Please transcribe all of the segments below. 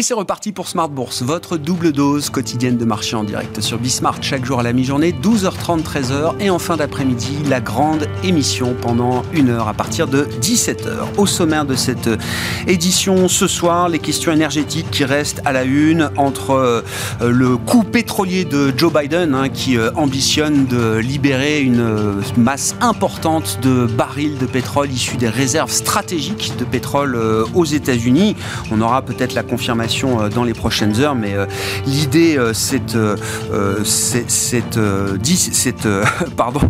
Et c'est reparti pour Smart Bourse, votre double dose quotidienne de marché en direct sur Bismart, chaque jour à la mi-journée, 12h30, 13h, et en fin d'après-midi, la grande émission pendant une heure à partir de 17h. Au sommaire de cette édition, ce soir, les questions énergétiques qui restent à la une entre euh, le coût pétrolier de Joe Biden, hein, qui euh, ambitionne de libérer une euh, masse importante de barils de pétrole issus des réserves stratégiques de pétrole aux États-Unis. On aura peut-être la confirmation euh, dans les prochaines heures, mais euh, l'idée, c'est euh, pardon,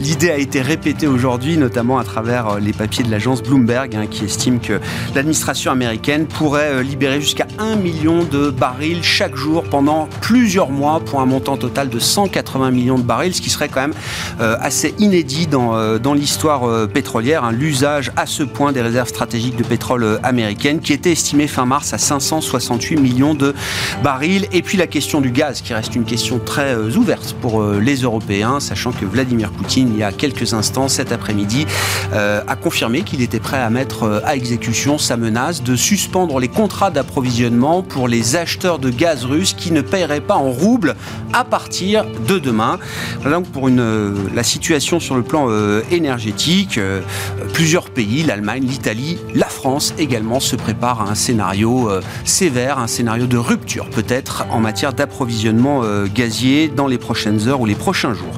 l'idée a été répétée aujourd'hui, notamment à travers les papiers de l'agence Bloomberg, hein, qui estime que l'administration américaine pourrait libérer jusqu'à 1 million de barils chaque jour pendant plusieurs mois pour un montant total de 180 millions de barils, ce qui serait quand même assez inédit dans, dans l'histoire pétrolière, hein, l'usage à ce point des réserves stratégiques de pétrole américaines, qui était estimé fin mars à 500 168 millions de barils. Et puis la question du gaz, qui reste une question très euh, ouverte pour euh, les Européens, sachant que Vladimir Poutine, il y a quelques instants, cet après-midi, euh, a confirmé qu'il était prêt à mettre à exécution sa menace de suspendre les contrats d'approvisionnement pour les acheteurs de gaz russes qui ne paieraient pas en roubles à partir de demain. Voilà donc pour la situation sur le plan énergétique. plusieurs pays, l'Allemagne, l'Italie, la France également se préparent à un scénario sévère, un scénario de rupture peut-être en matière d'approvisionnement euh, gazier dans les prochaines heures ou les prochains jours.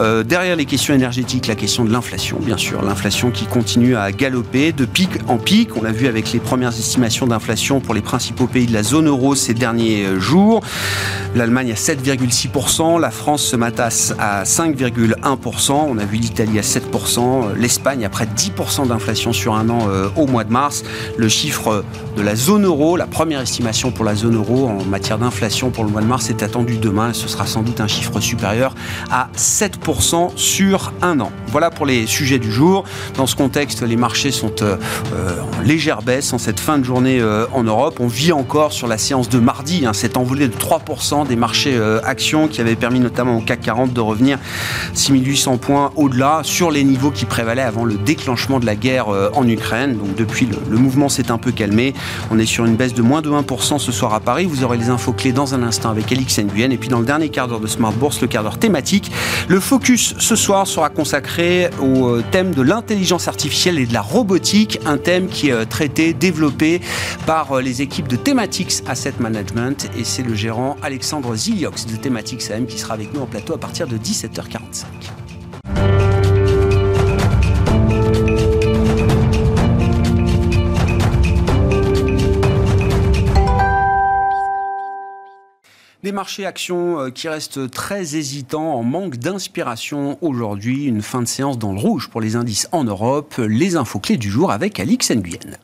Euh, derrière les questions énergétiques, la question de l'inflation, bien sûr, l'inflation qui continue à galoper de pic en pic. On l'a vu avec les premières estimations d'inflation pour les principaux pays de la zone euro ces derniers euh, jours. L'Allemagne à 7,6%, la France se matasse à 5,1%, on a vu l'Italie à 7%, l'Espagne à près de 10% d'inflation sur un an au mois de mars. Le chiffre de la zone euro, la première estimation pour la zone euro en matière d'inflation pour le mois de mars est attendue demain. Ce sera sans doute un chiffre supérieur à 7% sur un an. Voilà pour les sujets du jour. Dans ce contexte, les marchés sont euh, euh, en légère baisse en cette fin de journée euh, en Europe. On vit encore sur la séance de mardi, hein, cette envolée de 3% des marchés actions qui avait permis notamment au CAC 40 de revenir 6800 points au-delà sur les niveaux qui prévalaient avant le déclenchement de la guerre en Ukraine. Donc depuis, le, le mouvement s'est un peu calmé. On est sur une baisse de moins de 1% ce soir à Paris. Vous aurez les infos clés dans un instant avec Alix Nguyen. Et puis dans le dernier quart d'heure de Smart Bourse, le quart d'heure thématique, le focus ce soir sera consacré au euh, thème de l'intelligence artificielle et de la robotique, un thème qui est euh, traité, développé par euh, les équipes de Thematics Asset Management. Et c'est le gérant Alexandre Ziliox de Thematics AM qui sera avec nous en plateau à partir de 17h45. Des marchés actions euh, qui restent très hésitants, en manque d'inspiration aujourd'hui. Une fin de séance dans le rouge pour les indices en Europe. Les infos clés du jour avec Alix Nguyen.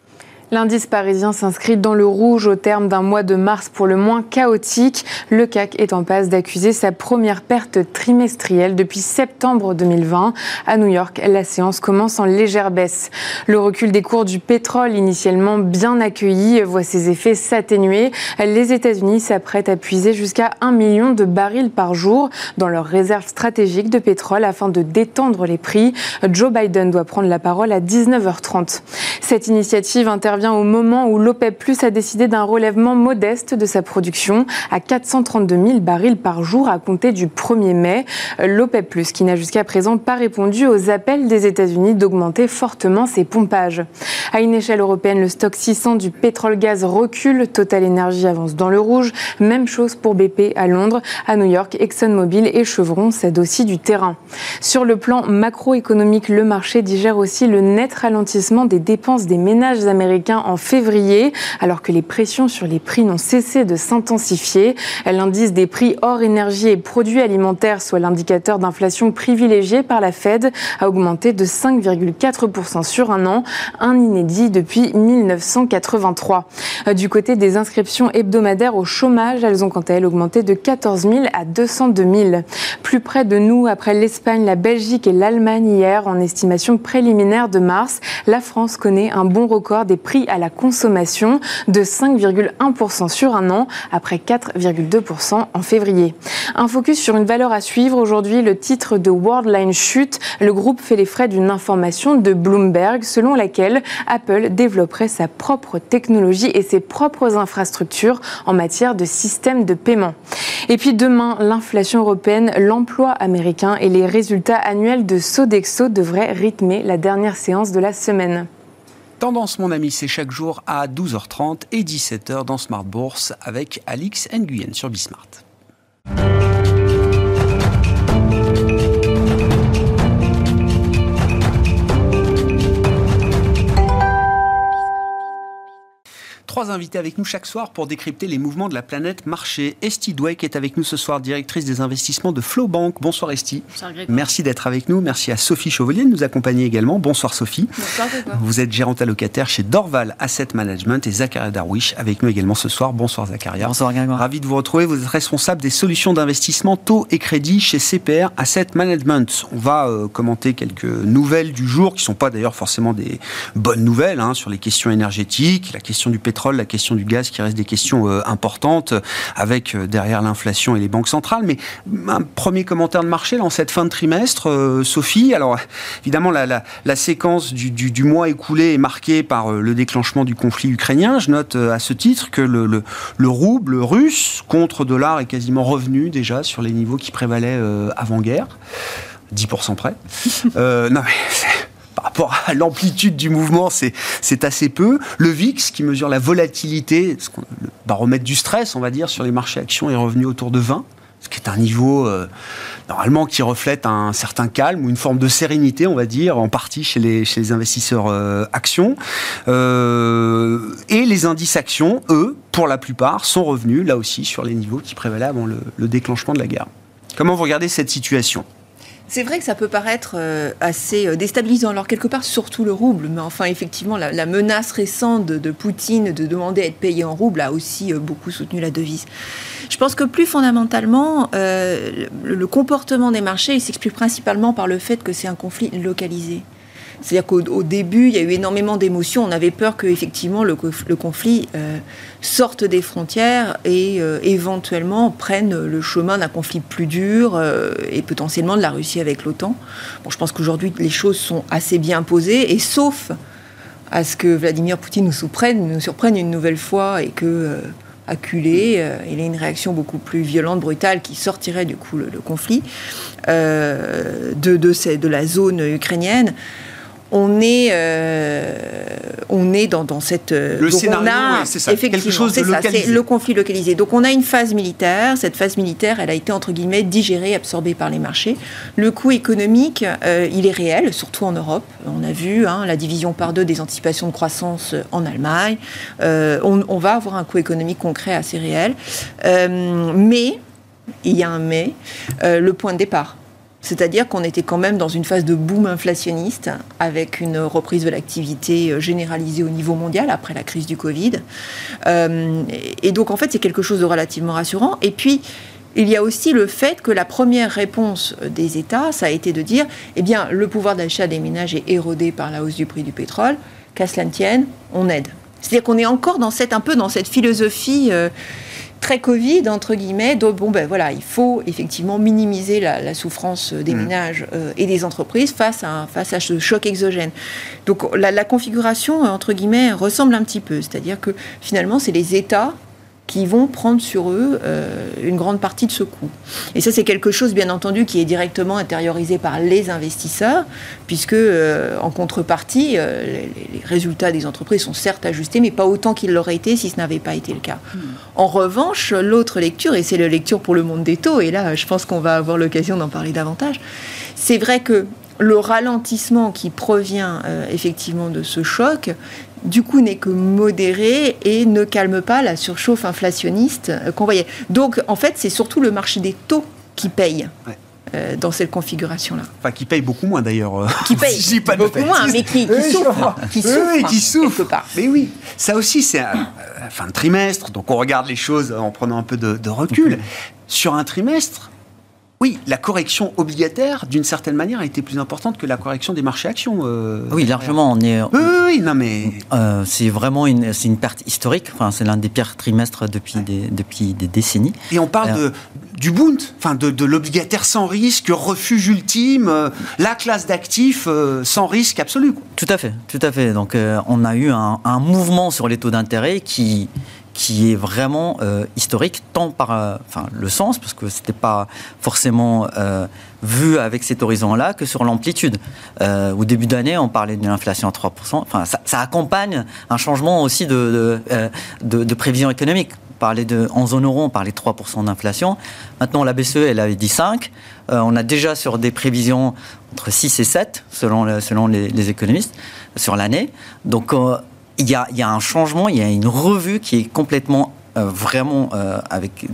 L'indice parisien s'inscrit dans le rouge au terme d'un mois de mars pour le moins chaotique. Le CAC est en passe d'accuser sa première perte trimestrielle depuis septembre 2020. À New York, la séance commence en légère baisse. Le recul des cours du pétrole, initialement bien accueilli, voit ses effets s'atténuer. Les États-Unis s'apprêtent à puiser jusqu'à 1 million de barils par jour dans leurs réserves stratégiques de pétrole afin de détendre les prix. Joe Biden doit prendre la parole à 19h30. Cette initiative intervient au moment où l'OPEP Plus a décidé d'un relèvement modeste de sa production à 432 000 barils par jour à compter du 1er mai. L'OPEP Plus qui n'a jusqu'à présent pas répondu aux appels des États-Unis d'augmenter fortement ses pompages. À une échelle européenne, le stock 600 du pétrole-gaz recule. Total Energy avance dans le rouge. Même chose pour BP à Londres. À New York, ExxonMobil et Chevron cèdent aussi du terrain. Sur le plan macroéconomique, le marché digère aussi le net ralentissement des dépenses des ménages américains en février, alors que les pressions sur les prix n'ont cessé de s'intensifier. L'indice des prix hors énergie et produits alimentaires, soit l'indicateur d'inflation privilégié par la Fed, a augmenté de 5,4% sur un an, un inédit depuis 1983. Du côté des inscriptions hebdomadaires au chômage, elles ont quant à elles augmenté de 14 000 à 202 000. Plus près de nous, après l'Espagne, la Belgique et l'Allemagne hier, en estimation préliminaire de mars, la France connaît un bon record des prix à la consommation de 5,1% sur un an, après 4,2% en février. Un focus sur une valeur à suivre. Aujourd'hui, le titre de Worldline chute. Le groupe fait les frais d'une information de Bloomberg selon laquelle Apple développerait sa propre technologie et ses propres infrastructures en matière de système de paiement. Et puis demain, l'inflation européenne, l'emploi américain et les résultats annuels de Sodexo devraient rythmer la dernière séance de la semaine. Tendance, mon ami, c'est chaque jour à 12h30 et 17h dans Smart Bourse avec Alix Nguyen sur Bismart. Trois invités avec nous chaque soir pour décrypter les mouvements de la planète marché. Estie Dweck est avec nous ce soir, directrice des investissements de Flowbank. Bonsoir Estie. Bonsoir Merci d'être avec nous. Merci à Sophie Chauvelier de nous accompagner également. Bonsoir Sophie. Bonsoir Vous êtes gérante allocataire chez Dorval Asset Management et Zakaria Darwish avec nous également ce soir. Bonsoir Zakaria. Bonsoir Grégoire. Ravi de vous retrouver. Vous êtes responsable des solutions d'investissement taux et crédit chez CPR Asset Management. On va euh, commenter quelques nouvelles du jour qui ne sont pas d'ailleurs forcément des bonnes nouvelles hein, sur les questions énergétiques, la question du pétrole la question du gaz qui reste des questions euh, importantes, avec euh, derrière l'inflation et les banques centrales. Mais un premier commentaire de marché là, en cette fin de trimestre, euh, Sophie. Alors évidemment, la, séquence du, mois écoulé est marquée par le déclenchement du conflit ukrainien. Je note à ce titre que le, le, rouble russe contre dollar est quasiment revenu déjà sur les niveaux qui prévalaient avant-guerre. 10% près. non mais par rapport à l'amplitude du mouvement, c'est assez peu. Le VIX, qui mesure la volatilité, le baromètre du stress, on va dire, sur les marchés actions, est revenu autour de 20 ce qui est un niveau euh, normalement qui reflète un certain calme ou une forme de sérénité, on va dire, en partie chez les, chez les investisseurs euh, actions. Euh, et les indices actions, eux, pour la plupart, sont revenus là aussi sur les niveaux qui prévalaient avant le déclenchement de la guerre. Comment vous regardez cette situation? C'est vrai que ça peut paraître euh, assez euh, déstabilisant. Alors, quelque part, surtout le rouble. Mais enfin, effectivement, la, menace récente de, Poutine de demander à être payé en rouble a aussi euh, beaucoup soutenu la devise. Je pense que plus fondamentalement, le, comportement des marchés s'explique principalement par le fait que c'est un conflit localisé. C'est-à-dire qu'au début, il y a eu énormément d'émotions. On avait peur que effectivement le, conflit euh, sorte des frontières et euh, éventuellement prenne le chemin d'un conflit plus dur euh, et potentiellement de la Russie avec l'OTAN. Bon, je pense qu'aujourd'hui les choses sont assez bien posées et sauf à ce que Vladimir Poutine nous surprenne, une nouvelle fois et que acculé, il ait une réaction beaucoup plus violente, brutale, qui sortirait du coup le, conflit de, de, la zone ukrainienne on est, euh, on est dans, cette. Euh, le scénario, c'est ça. Quelque chose de c'est le conflit localisé. Donc on a une phase militaire. Cette phase militaire, elle a été entre guillemets digérée, absorbée par les marchés. Le coût économique, euh, il est réel, surtout en Europe. On a vu hein, la division par deux des anticipations de croissance en Allemagne. On, on, va avoir un coût économique concret assez réel. mais il y a un mais. le point de départ c'est-à-dire qu'on était quand même dans une phase de boom inflationniste avec une reprise de l'activité euh, généralisée au niveau mondial après la crise du Covid. Euh, et donc en fait c'est quelque chose de relativement rassurant. Et puis il y a aussi le fait que la première réponse des États, ça a été de dire, eh bien, le pouvoir d'achat des ménages est érodé par la hausse du prix du pétrole, qu'à cela ne tienne, on aide. C'est-à-dire qu'on est encore dans cette, un peu dans cette philosophie euh, très Covid, entre guillemets. Donc, bon, ben voilà, il faut effectivement minimiser la, souffrance des mmh. ménages euh, et des entreprises face à, face à ce choc exogène. Donc, la, la configuration, entre guillemets, ressemble un petit peu. C'est-à-dire que finalement, c'est les États qui vont prendre sur eux euh, une grande partie de ce coût. Et ça, c'est quelque chose, bien entendu, qui est directement intériorisé par les investisseurs, puisque, euh, en contrepartie, euh, les, résultats des entreprises sont certes ajustés, mais pas autant qu'ils l'auraient été si ce n'avait pas été le cas. Hmm. En revanche, l'autre lecture, et c'est la lecture pour le monde des taux, et là, je pense qu'on va avoir l'occasion d'en parler davantage, c'est vrai que le ralentissement qui provient effectivement de ce choc du coup n'est que modéré et ne calme pas la surchauffe inflationniste euh, qu'on voyait. Donc en fait, c'est surtout le marché des taux qui paye. Euh, dans cette configuration-là. Enfin, qui paye beaucoup moins d'ailleurs. Euh, qui paye pas beaucoup moins, mais qui, souffre. Qui souffre, qui souffre. Mais oui, ça aussi, c'est fin de trimestre, donc on regarde les choses en prenant un peu de, recul. Sur un trimestre, Oui, la correction obligataire, d'une certaine manière, a été plus importante que la correction des marchés actions. Euh, oui, largement. On est, oui, oui, non mais... Euh, c'est vraiment une, une perte historique. Enfin, c'est l'un des pires trimestres depuis, des, depuis des décennies. Et on parle de, du Bund, enfin de, de l'obligataire sans risque, refuge ultime, la classe d'actifs sans risque absolu. Tout à fait, tout à fait. Donc on a eu un, un mouvement sur les taux d'intérêt qui qui est vraiment euh, historique, tant par euh, enfin, le sens, parce que ce n'était pas forcément euh, vu avec cet horizon-là, que sur l'amplitude. au début d'année, on parlait d'une inflation à 3%. Enfin, ça, accompagne un changement aussi de, de, de, prévision économique. On parlait de, en zone euro, on parlait de 3% d'inflation. Maintenant, la BCE, elle avait dit 5. on a déjà sur des prévisions entre 6 et 7, selon, selon les, les économistes, sur l'année. Donc, il y, a, un changement, il y a une revue qui est complètement euh, vraiment euh, avec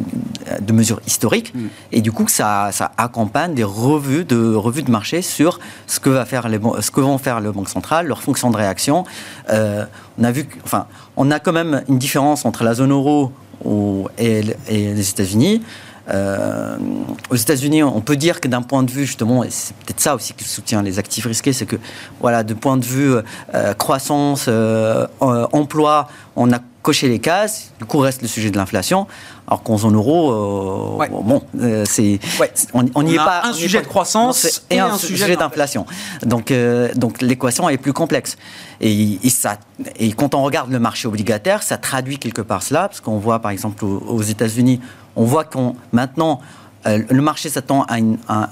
euh, de mesures historiques mm. et du coup ça, ça, accompagne des revues de revues de marché sur ce que va faire les ce que vont faire les banques centrales leur fonction de réaction. On a vu enfin on a quand même une différence entre la zone euro et, et les États-Unis euh, aux États-Unis, on peut dire que d'un point de vue, justement, et c'est peut-être ça aussi qui soutient les actifs risqués, c'est que, voilà, de point de vue euh, croissance, euh, emploi, on a coché les cases, du coup reste le sujet de l'inflation, alors qu'en zone euro, bon, c'est, on n'y est pas. Un sujet de croissance et, un, sujet, d'inflation. Donc, donc l'équation est plus complexe. Et, ça, et quand on regarde le marché obligataire, ça traduit quelque part cela, parce qu'on voit par exemple aux États-Unis, on voit qu'on maintenant euh, le marché s'attend à,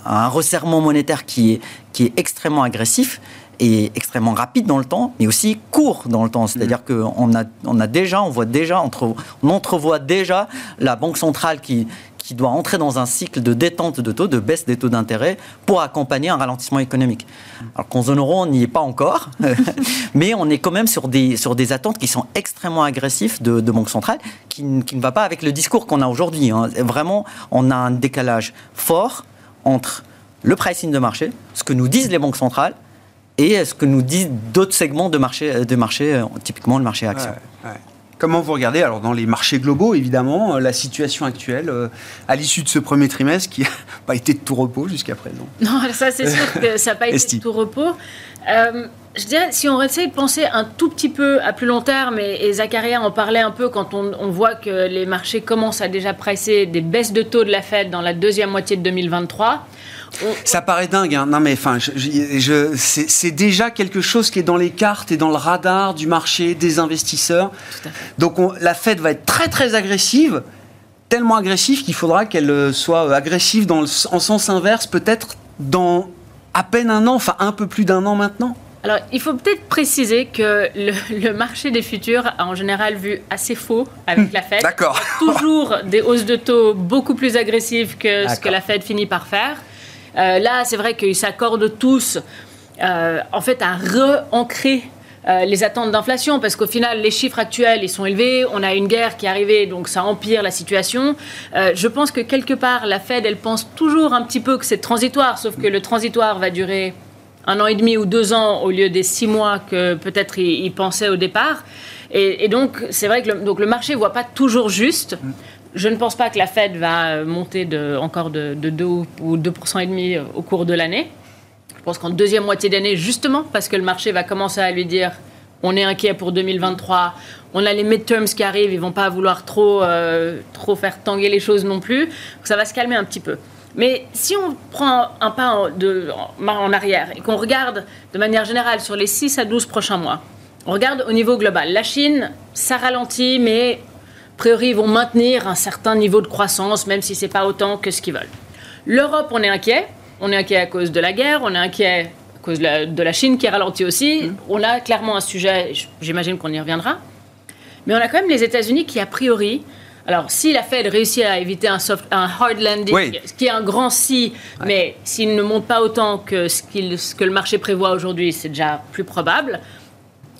un resserrement monétaire qui est, qui est extrêmement agressif et extrêmement rapide dans le temps, mais aussi court dans le temps. C'est-à-dire mm. qu'on a, on a déjà, on voit déjà, on entrevoit déjà la Banque centrale qui, qui doit entrer dans un cycle de détente de taux, de baisse des taux d'intérêt pour accompagner un ralentissement économique. Alors qu'en zone euro, on n'y est pas encore, mais on est quand même sur des, sur des attentes qui sont extrêmement agressives de, de Banque centrale, qui, qui, ne va pas avec le discours qu'on a aujourd'hui. Hein. Vraiment, on a un décalage fort entre le pricing de marché, ce que nous disent les banques centrales, et ce que nous disent d'autres segments de marché, de marché euh, typiquement le marché action. Comment vous regardez, alors dans les marchés globaux évidemment, euh, la situation actuelle euh, à l'issue de ce premier trimestre qui n'a pas été de tout repos jusqu'à présent? Non, ça c'est sûr que ça n'a pas été de tout repos. Euh, je dirais, si on essaie de penser un tout petit peu à plus long terme, et, et Zacharia en parlait un peu quand on, on, voit que les marchés commencent à déjà presser des baisses de taux de la Fed dans la deuxième moitié de 2023. Ça paraît dingue, hein. non mais enfin, je, c'est déjà quelque chose qui est dans les cartes et dans le radar du marché, des investisseurs. Donc la Fed va être très très agressive, tellement agressive qu'il faudra qu'elle euh, soit agressive dans en sens inverse, peut-être dans à peine un an, enfin un peu plus d'un an maintenant. Alors, il faut peut-être préciser que le, marché des futurs a en général vu assez faux avec la Fed. D'accord. Toujours des hausses de taux beaucoup plus agressives que ce que la Fed finit par faire. Euh, là, c'est vrai qu'ils s'accordent tous, euh, en fait, à re-ancrer euh, les attentes d'inflation, parce qu'au final, les chiffres actuels, ils sont élevés. On a une guerre qui est arrivée, donc ça empire la situation. je pense que quelque part, la Fed, elle pense toujours un petit peu que c'est transitoire, sauf que le transitoire va durer un an et demi ou deux ans au lieu des six mois que peut-être ils pensaient au départ. Et, donc, c'est vrai que le, donc le marché ne voit pas toujours juste. Je ne pense pas que la Fed va monter de, encore de, 2 ou 2,5 et demi au cours de l'année. Je pense qu'en deuxième moitié d'année, justement, parce que le marché va commencer à lui dire on est inquiet pour 2023, on a les midterms qui arrivent, ils vont pas vouloir trop, euh, trop faire tanguer les choses non plus. Ça va se calmer un petit peu. Mais si on prend un pas en, de, en arrière et qu'on regarde de manière générale sur les 6 à 12 prochains mois, on regarde au niveau global. La Chine, ça ralentit, mais priori, ils vont maintenir un certain niveau de croissance, même si ce n'est pas autant que ce qu'ils veulent. L'Europe, on est inquiet. On est inquiet à cause de la guerre, on est inquiet à cause de la, Chine qui ralentit aussi. Mm. On a clairement un sujet, j'imagine qu'on y reviendra. Mais on a quand même les États-Unis qui, a priori, alors, si la Fed réussit à éviter un, soft, un hard landing, ce qui est un grand si, mais s'il ne monte pas autant que ce, ce, que le marché prévoit aujourd'hui, c'est déjà plus probable.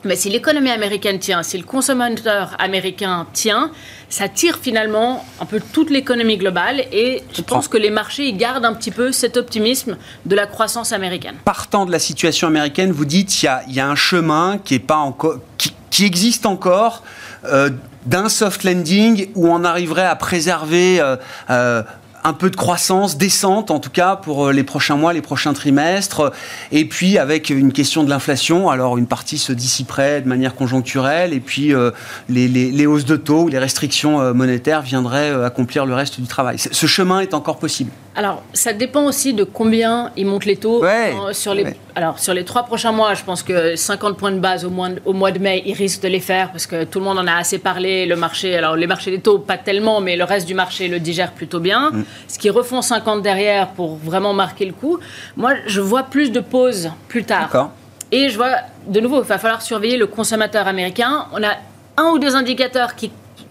Mais si l'économie américaine tient, si le consommateur américain tient, ça tire finalement un peu toute l'économie globale et je pense que les marchés gardent un petit peu cet optimisme de la croissance américaine. Partant de la situation américaine, vous dites qu'il y, y, a un chemin qui, est pas encore, qui, existe encore euh, d'un soft landing où on arriverait à préserver euh, euh, un peu de croissance décente, en tout cas, pour euh, les prochains mois, les prochains trimestres. Et puis, avec une question de l'inflation, alors une partie se dissiperait de manière conjoncturelle, et puis euh, les, hausses de taux ou les restrictions euh, monétaires viendraient accomplir le reste du travail. Ce chemin est encore possible. Alors, ça dépend aussi de combien ils montent les taux. sur les, Alors, sur les trois prochains mois, je pense que 50 points de base au mois, au mois de mai, ils risquent de les faire parce que tout le monde en a assez parlé. Le marché, alors les marchés des taux, pas tellement, mais le reste du marché le digère plutôt bien. Mm. Ce qui refont 50 derrière pour vraiment marquer le coup. Moi, je vois plus de pauses plus tard. Et je vois, de nouveau, il va falloir surveiller le consommateur américain. On a un ou deux indicateurs qui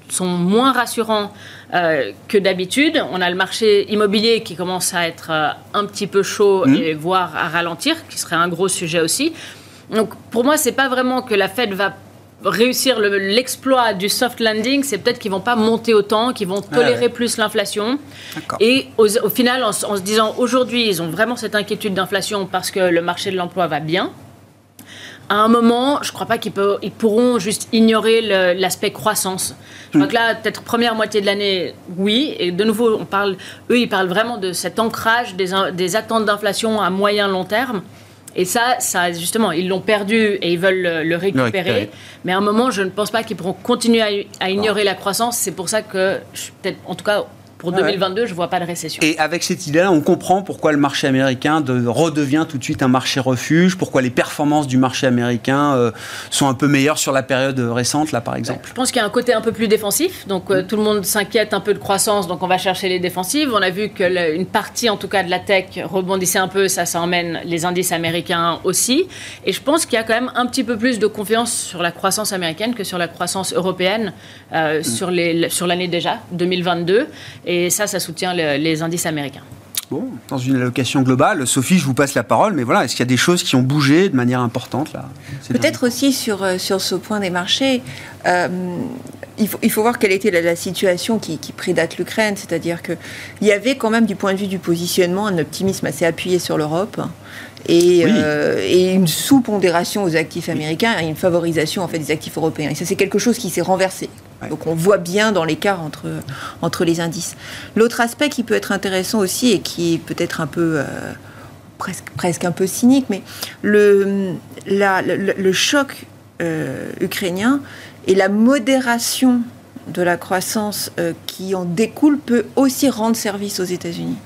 sont moins rassurants euh, que d'habitude. On a le marché immobilier qui commence à être euh, un petit peu chaud mmh. et voire à ralentir, qui serait un gros sujet aussi. Donc pour moi, c'est pas vraiment que la Fed va réussir l'exploit du soft landing, c'est peut-être qu'ils vont pas monter autant, qu'ils vont tolérer plus l'inflation. Et au, final, en, en, se disant aujourd'hui, ils ont vraiment cette inquiétude d'inflation parce que le marché de l'emploi va bien à un moment, je ne crois pas qu'ils ils pourront juste ignorer l'aspect croissance. Je crois que là, peut-être première moitié de l'année, oui. Et de nouveau, on parle, eux, ils parlent vraiment de cet ancrage des, des attentes d'inflation à moyen long terme. Et ça, ça justement, ils l'ont perdu et ils veulent le, récupérer. Mais à un moment, je ne pense pas qu'ils pourront continuer à, à ignorer la croissance. C'est pour ça que, peut-être, en tout cas, pour 2022, je ne vois pas de récession. Et avec cette idée-là, on comprend pourquoi le marché américain de, redevient tout de suite un marché refuge, pourquoi les performances du marché américain euh, sont un peu meilleures sur la période récente, là, par exemple. je pense qu'il y a un côté un peu plus défensif. Donc, euh, tout le monde s'inquiète un peu de croissance, donc on va chercher les défensives. On a vu qu'une partie, en tout cas, de la tech rebondissait un peu. Ça, ça emmène les indices américains aussi. Et je pense qu'il y a quand même un petit peu plus de confiance sur la croissance américaine que sur la croissance européenne euh, mm. sur l'année déjà, 2022. Et ça, ça soutient les indices américains. Bon, dans une allocation globale, Sophie, je vous passe la parole, mais voilà, est-ce qu'il y a des choses qui ont bougé de manière importante là Peut-être aussi sur, euh, sur ce point des marchés, euh, il, faut, il faut voir quelle était la, situation qui, prédate l'Ukraine, c'est-à-dire qu'il y avait quand même du point de vue du positionnement un optimisme assez appuyé sur l'Europe. Et, euh, et, une sous-pondération aux actifs américains et une favorisation en fait des actifs européens. Et ça, c'est quelque chose qui s'est renversé. Donc on voit bien dans l'écart entre, entre les indices. L'autre aspect qui peut être intéressant aussi et qui est peut-être un peu... Euh, presque, presque un peu cynique, mais le, le, choc euh, ukrainien et la modération de la croissance euh, qui en découle peut aussi rendre service aux États-Unis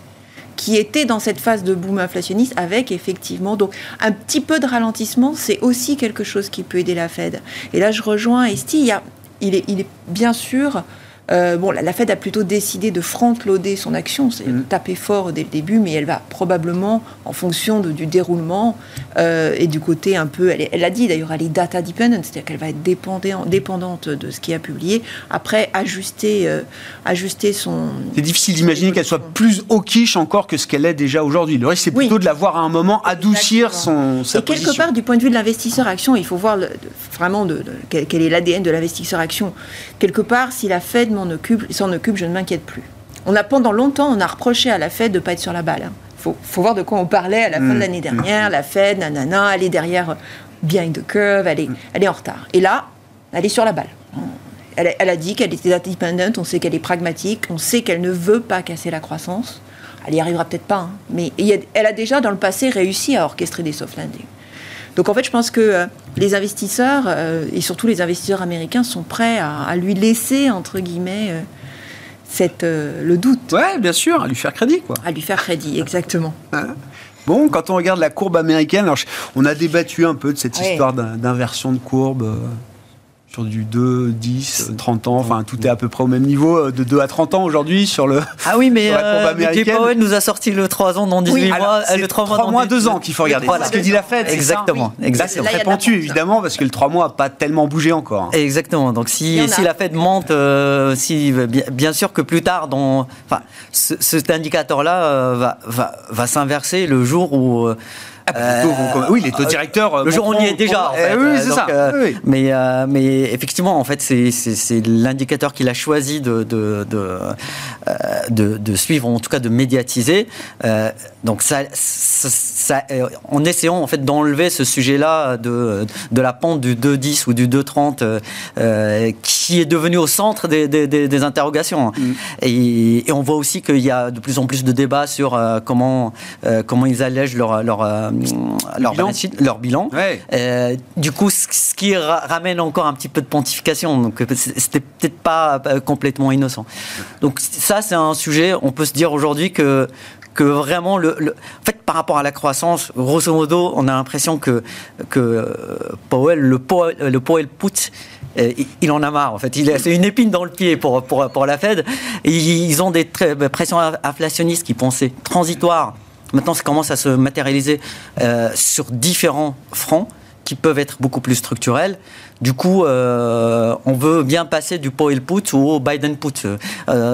qui étaient dans cette phase de boom inflationniste avec effectivement donc un petit peu de ralentissement, c'est aussi quelque chose qui peut aider la Fed. Et là, je rejoins Esti, il y a il est, bien sûr euh, bon, la, Fed a plutôt décidé de front-loader son action, c'est mm. taper fort dès le début, mais elle va probablement, en fonction du déroulement euh, et du côté un peu, elle, a dit d'ailleurs, elle est data dependent, c'est-à-dire qu'elle va être dépendante de ce qui a publié. Après, ajuster, euh, ajuster son. C'est difficile d'imaginer qu'elle soit plus hawkish encore que ce qu'elle est déjà aujourd'hui. Le risque, c'est plutôt de la voir à un moment adoucir son. Sa et quelque part, du point de vue de l'investisseur action, il faut voir vraiment de, quel est l'ADN de l'investisseur action. Quelque part, si la Fed s'en occupe, je ne m'inquiète plus. On a pendant longtemps, on a reproché à la Fed de ne pas être sur la balle. Il hein. faut, voir de quoi on parlait à la fin de mm. l'année dernière. La Fed, nanana, elle est derrière, behind the curve, elle est, mm. elle est en retard. Et là, elle est sur la balle. Elle, elle a dit qu'elle était data dependent, on sait qu'elle est pragmatique, on sait qu'elle ne veut pas casser la croissance. Elle y arrivera peut-être pas, hein. mais elle a déjà dans le passé réussi à orchestrer des soft landings. Donc en fait, je pense que euh, les investisseurs, euh, et surtout les investisseurs américains, sont prêts à, lui laisser, entre guillemets, euh, cette, le doute. Oui, bien sûr, à lui faire crédit. Quoi. À lui faire crédit, exactement. Bon, quand on regarde la courbe américaine, alors on a débattu un peu de cette histoire d'inversion de courbe sur du 2, 10, 30 ans, enfin tout est à peu près au même niveau, euh, de 2 à 30 ans aujourd'hui sur le Ah oui, mais euh, Powell nous a sorti le 3 ans dans 18 mois, euh, le 3 mois 3 mois, 2 ans qu'il faut regarder. Voilà. Ce que dit la Fed, exactement. Ça, exactement. C'est très pentu évidemment parce que le 3 mois n'a pas tellement bougé encore. Exactement. Donc si, si la Fed monte, euh, si bien, bien, sûr que plus tard, dans, enfin, ce, cet indicateur-là va, va, va s'inverser le jour où ah, bah, oui, les taux directeurs. Euh, le jour on y est déjà. Oui, c'est ça. Euh, mais, euh, mais effectivement, en fait, c'est l'indicateur qu'il a choisi de, de, de, de, suivre, en tout cas de médiatiser. donc, ça, ça, en essayant en fait d'enlever ce sujet-là de, de la pente du 2,10 ou du 2,30 qui qui est devenu au centre des, interrogations. Mm. Et, on voit aussi qu'il y a de plus en plus de débats sur euh, comment, euh, comment ils allègent leur, leur, euh, leur, bilan. leur bilan. du coup, ce qui ramène encore un petit peu de pontification. Donc, c'était peut-être pas complètement innocent. Donc, ça, c'est un sujet, on peut se dire aujourd'hui que que vraiment le, en fait par rapport à la croissance grosso modo on a l'impression que que Powell le Powell, le Powell put euh, il en a marre en fait. C'est une épine dans le pied pour, pour, pour la Fed. ils ont des bah, pressions inflationnistes qui pensaient transitoires. Maintenant, ça commence à se matérialiser euh, sur différents fronts qui peuvent être beaucoup plus structurels. Du coup, euh, on veut bien passer du Powell put au Biden put.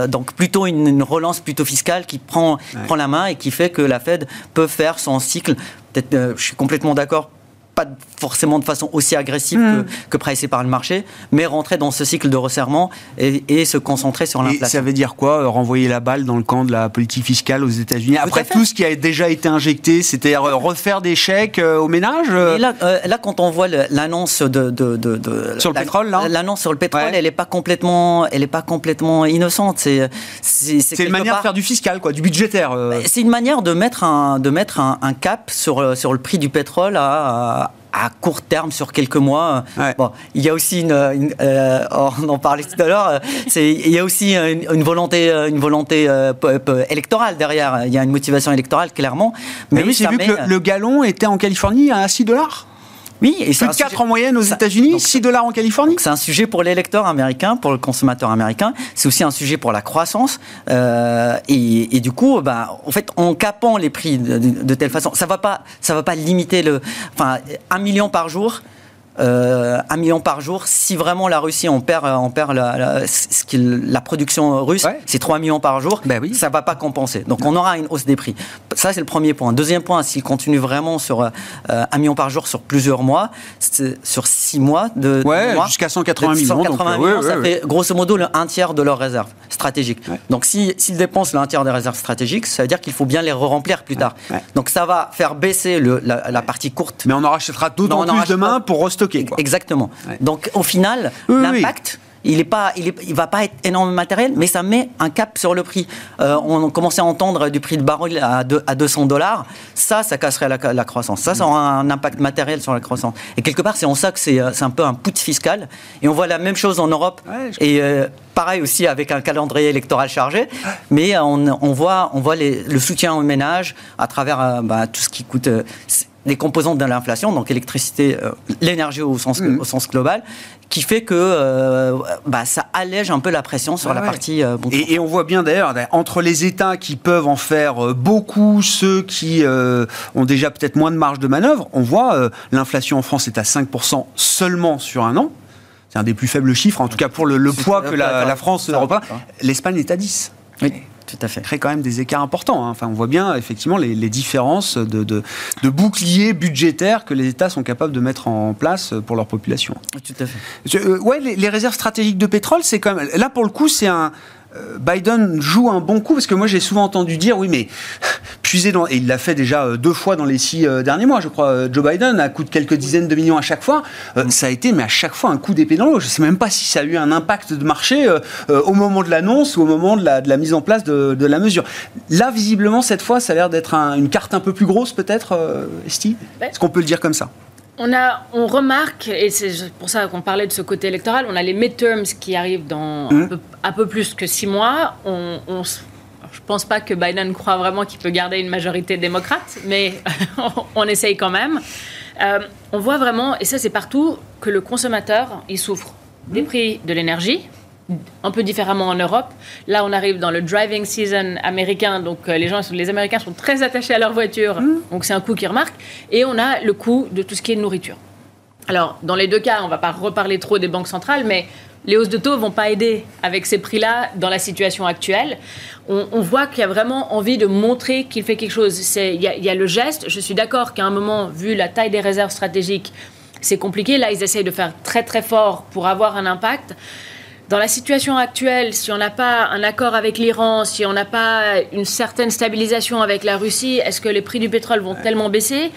donc plutôt une, relance plutôt fiscale qui prend, prend la main et qui fait que la Fed peut faire son cycle. Peut-être, je suis complètement d'accord pas forcément de façon aussi agressive que, hmm. que pricée par le marché, mais rentrer dans ce cycle de resserrement et, se concentrer sur l'inflation. Ça veut dire quoi euh, Renvoyer la balle dans le camp de la politique fiscale aux États-Unis après tout ce qui a déjà été injecté, c'était refaire des chèques euh, aux ménages euh là, là, quand on voit l'annonce de, de, de, sur le pétrole, là, l'annonce sur le pétrole, elle n'est pas complètement, elle est pas complètement innocente. C'est c'est une manière de faire du fiscal, quoi, du budgétaire. C'est une manière de mettre un de mettre un, un cap sur sur le prix du pétrole à à court terme sur quelques mois. Bon, il y a aussi une, euh, on en parlait tout à l'heure, euh, il y a aussi une, volonté, une volonté euh, électorale derrière. Il y a une motivation électorale clairement. Mais, oui, j'ai vu que le, galon était en Californie à 6 dollars. Oui, et c'est 4 en moyenne aux États-Unis, 6 dollars en Californie. C'est un sujet pour l'électeur américain, pour le consommateur américain. C'est aussi un sujet pour la croissance. Euh, et, du coup, bah, en fait, en capant les prix de, telle façon, ça va pas, ça va pas limiter le, enfin, un million par jour. Euh, un million par jour. Si vraiment la Russie, on perd, on perd la, la, la production russe, c'est 3 millions par jour, ben oui. ça ne va pas compenser. Donc on aura une hausse des prix. Ça, c'est le premier point. Deuxième point, s'il continue vraiment sur euh, un million par jour sur plusieurs mois, sur 6 mois, de, ouais, jusqu'à 180 millions. 180 euh, millions, ça fait grosso modo le un tiers de leurs réserves stratégiques. Donc s'ils dépensent le un tiers des réserves stratégiques, ça veut dire qu'il faut bien les re-remplir plus tard. Donc ça va faire baisser le, la, partie courte. Mais on en rachètera d'autant plus demain pour restocker Exactement. Donc au final, l'impact. Il ne pas, il, il, va pas être énorme matériel, mais ça met un cap sur le prix. Euh, on commençait à entendre du prix de baril à, à 200 dollars. Ça, ça casserait la, croissance. Ça, ça aura un impact matériel sur la croissance. Et quelque part, c'est en ça que c'est un peu un put fiscal. Et on voit la même chose en Europe. et euh, pareil aussi avec un calendrier électoral chargé. Mais on, on voit, on voit les, le soutien aux ménages à travers euh, bah, tout ce qui coûte les composantes de l'inflation, donc électricité, euh, l'énergie au sens, mmh. au sens global, qui fait que euh, bah, ça allège un peu la pression sur la partie. Euh, et, on voit bien d'ailleurs, entre les États qui peuvent en faire beaucoup, ceux qui ont déjà peut-être moins de marge de manœuvre, on voit l'inflation en France est à 5% seulement sur un an. C'est un des plus faibles chiffres, en tout cas pour le, poids que la, la France représente. L'Espagne est à 10. Oui. Tout à fait. crée quand même des écarts importants. Hein. Enfin, on voit bien effectivement les, différences de, de, boucliers budgétaires que les États sont capables de mettre en place pour leur population. Tout à fait. Euh, ouais, les, les, réserves stratégiques de pétrole, c'est quand même là pour le coup, c'est un Biden joue un bon coup parce que moi j'ai souvent entendu dire oui mais puiser dans et il l'a fait déjà euh, deux fois dans les six euh, derniers mois je crois Joe Biden à coup de quelques dizaines de millions à chaque fois. Ça a été mais à chaque fois un coup d'épée dans l'eau. Je sais même pas si ça a eu un impact de marché au moment de l'annonce ou au moment de la, de la, mise en place de, de, la mesure. Là visiblement cette fois ça a l'air d'être une carte un peu plus grosse peut-être Esti? Est-ce qu'on peut le dire comme ça? On, a, on remarque, et c'est pour ça qu'on parlait de ce côté électoral, on a les midterms qui arrivent dans mmh. un, peu, plus que six mois. On, on je pense pas que Biden croit vraiment qu'il peut garder une majorité démocrate, mais on, essaye quand même. Euh, on voit vraiment, et ça c'est partout, que le consommateur, il souffre des prix de l'énergie, un peu différemment en Europe. Là, on arrive dans le driving season américain, donc euh, les gens, les Américains sont très attachés à leur voiture, mmh. donc c'est un coût qu'ils remarquent. Et on a le coût de tout ce qui est nourriture. Alors, dans les deux cas, on ne va pas reparler trop des banques centrales, mais les hausses de taux ne vont pas aider avec ces prix-là dans la situation actuelle. On, voit qu'il y a vraiment envie de montrer qu'il fait quelque chose. Il y, y, a le geste. Je suis d'accord qu'à un moment, vu la taille des réserves stratégiques, c'est compliqué. Là, ils essayent de faire très très fort pour avoir un impact. Dans la situation actuelle, si on n'a pas un accord avec l'Iran, si on n'a pas une certaine stabilisation avec la Russie, est-ce que les prix du pétrole vont tellement baisser?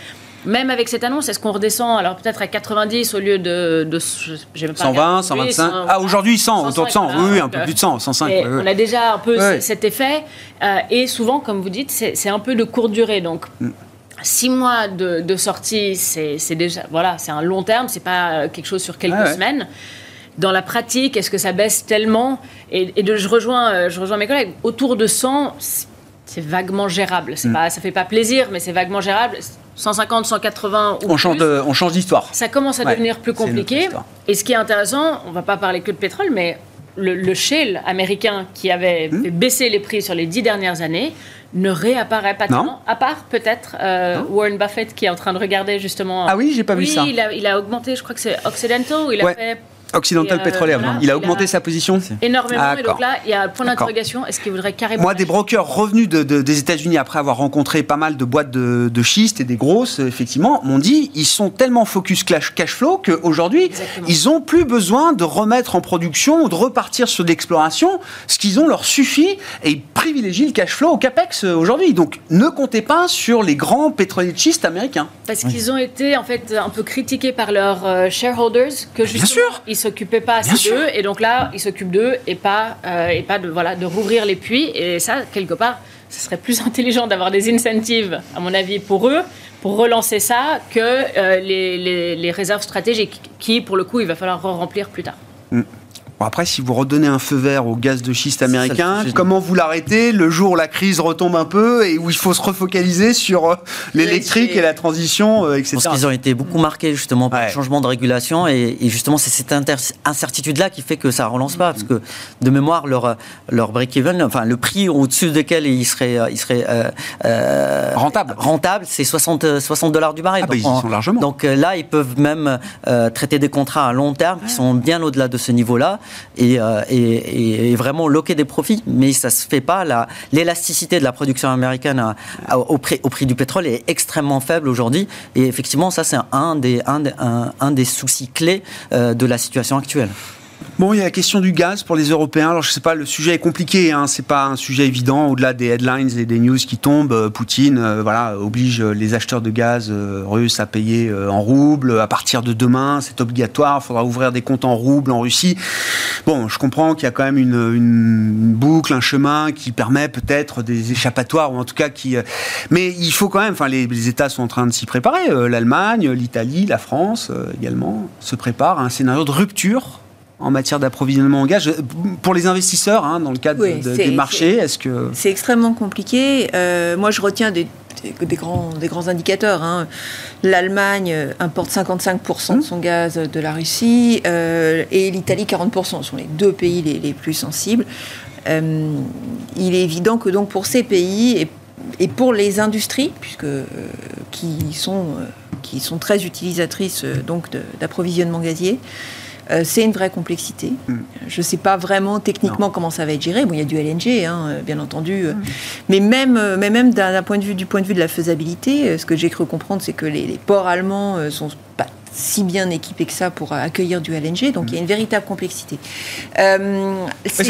Même avec cette annonce, est-ce qu'on redescend alors peut-être à 90 au lieu de, de 120, 125 Ah, aujourd'hui 100, autour de 100, oui, un peu plus de 100, 105. On a déjà un peu cet effet. Euh, et souvent, comme vous dites, c'est un peu de courte durée. Donc, mm. six mois de, sortie, c'est déjà voilà, c'est un long terme, c'est pas euh, quelque chose sur quelques semaines. Dans la pratique, est-ce que ça baisse tellement et, de, je, rejoins, euh, je rejoins mes collègues, autour de 100, c'est vaguement gérable. C'est mm. pas, ça fait pas plaisir, mais c'est vaguement gérable. 150, 180 ou on change de, on change d'histoire. Ça commence à devenir plus compliqué. Et ce qui est intéressant, on va pas parler que de pétrole, mais le, shale américain qui avait hmm. baissé les prix sur les dix dernières années ne réapparaît pas tellement, à part peut-être euh, Warren Buffett qui est en train de regarder justement. Ah oui, j'ai pas vu ça. Il a, il a augmenté, je crois que c'est Occidental, il a fait Occidental euh, Petroleum. il a augmenté sa position Énormément. Et donc là, il y a un point d'interrogation. Est-ce qu'il voudrait carrément. Moi, des brokers revenus des États-Unis après avoir rencontré pas mal de boîtes de, de schiste et des grosses, effectivement, m'ont dit ils sont tellement focus cash, flow qu'aujourd'hui, ils n'ont plus besoin de remettre en production ou de repartir sur l'exploration. Ce qu'ils ont leur suffit et ils privilégient le cash flow au capex euh, aujourd'hui. Donc, ne comptez pas sur les grands pétroliers de schiste américains. Parce qu'ils ont été en fait un peu critiqués par leurs euh, shareholders que justement, Bien sûr s'occupaient pas assez d'eux, et donc là, ils s'occupent d'eux et pas, euh, et pas de, voilà, de rouvrir les puits. Et ça, quelque part, ce serait plus intelligent d'avoir des incentives, à mon avis, pour eux, pour relancer ça, que euh, les, les, réserves stratégiques, qui, pour le coup, il va falloir remplir plus tard. Mm après, si vous redonnez un feu vert au gaz de schiste américain, comment vous l'arrêtez le jour où la crise retombe un peu et où il faut se refocaliser sur euh, l'électrique et la transition, euh, etc. Je pense qu'ils ont été beaucoup marqués justement par le changement de régulation et, justement c'est cette incertitude-là qui fait que ça ne relance pas parce que de mémoire leur, leur break-even, enfin le prix au-dessus duquel ils seraient, il serait euh, rentable, rentable c'est 60, 60 dollars du baril. Ah bah, donc, ils sont largement. donc là, ils peuvent même traiter des contrats à long terme qui sont bien au-delà de ce niveau-là. Euh, et, vraiment loquer des profits. Mais ça ne se fait pas. L'élasticité de la production américaine au, prix, au, prix, du pétrole est extrêmement faible aujourd'hui. Et effectivement, ça, c'est un des, un, des soucis clés euh, de la situation actuelle. Bon, il y a la question du gaz pour les Européens. Alors, je sais pas, le sujet est compliqué. Hein, c'est pas un sujet évident. Au-delà des headlines et des news qui tombent, euh, Poutine, euh, voilà, oblige les acheteurs de gaz euh, russes à payer en roubles. À partir de demain, c'est obligatoire. Il faudra ouvrir des comptes en roubles en Russie. Bon, je comprends qu'il y a quand même une, boucle, un chemin qui permet peut-être des échappatoires ou en tout cas qui. mais il faut quand même. Enfin, les, États sont en train de s'y préparer. L'Allemagne, l'Italie, la France également se préparent à un scénario de rupture en matière d'approvisionnement en gaz Pour les investisseurs, hein, dans le cadre des marchés, est-ce que... C'est extrêmement compliqué. Euh, moi, je retiens des, des, grands, des grands indicateurs. Hein. L'Allemagne importe 55% de mmh. son gaz de la Russie euh, et l'Italie 40%. Ce sont les deux pays les, les plus sensibles. Euh, il est évident que donc pour ces pays et, et pour les industries, puisque, qui, sont, qui sont très utilisatrices donc d'approvisionnement gazier, euh, c'est une vraie complexité. Mm. Je ne sais pas vraiment techniquement comment ça va être géré. Bon, il y a du LNG, hein, euh, bien entendu. Euh. Mm. Mais même, mais même d'un point de vue, du point de vue de la faisabilité, ce que j'ai cru comprendre, c'est que les, les ports allemands sont pas si bien équipé que ça pour accueillir du LNG. Donc il y a une véritable complexité. Euh,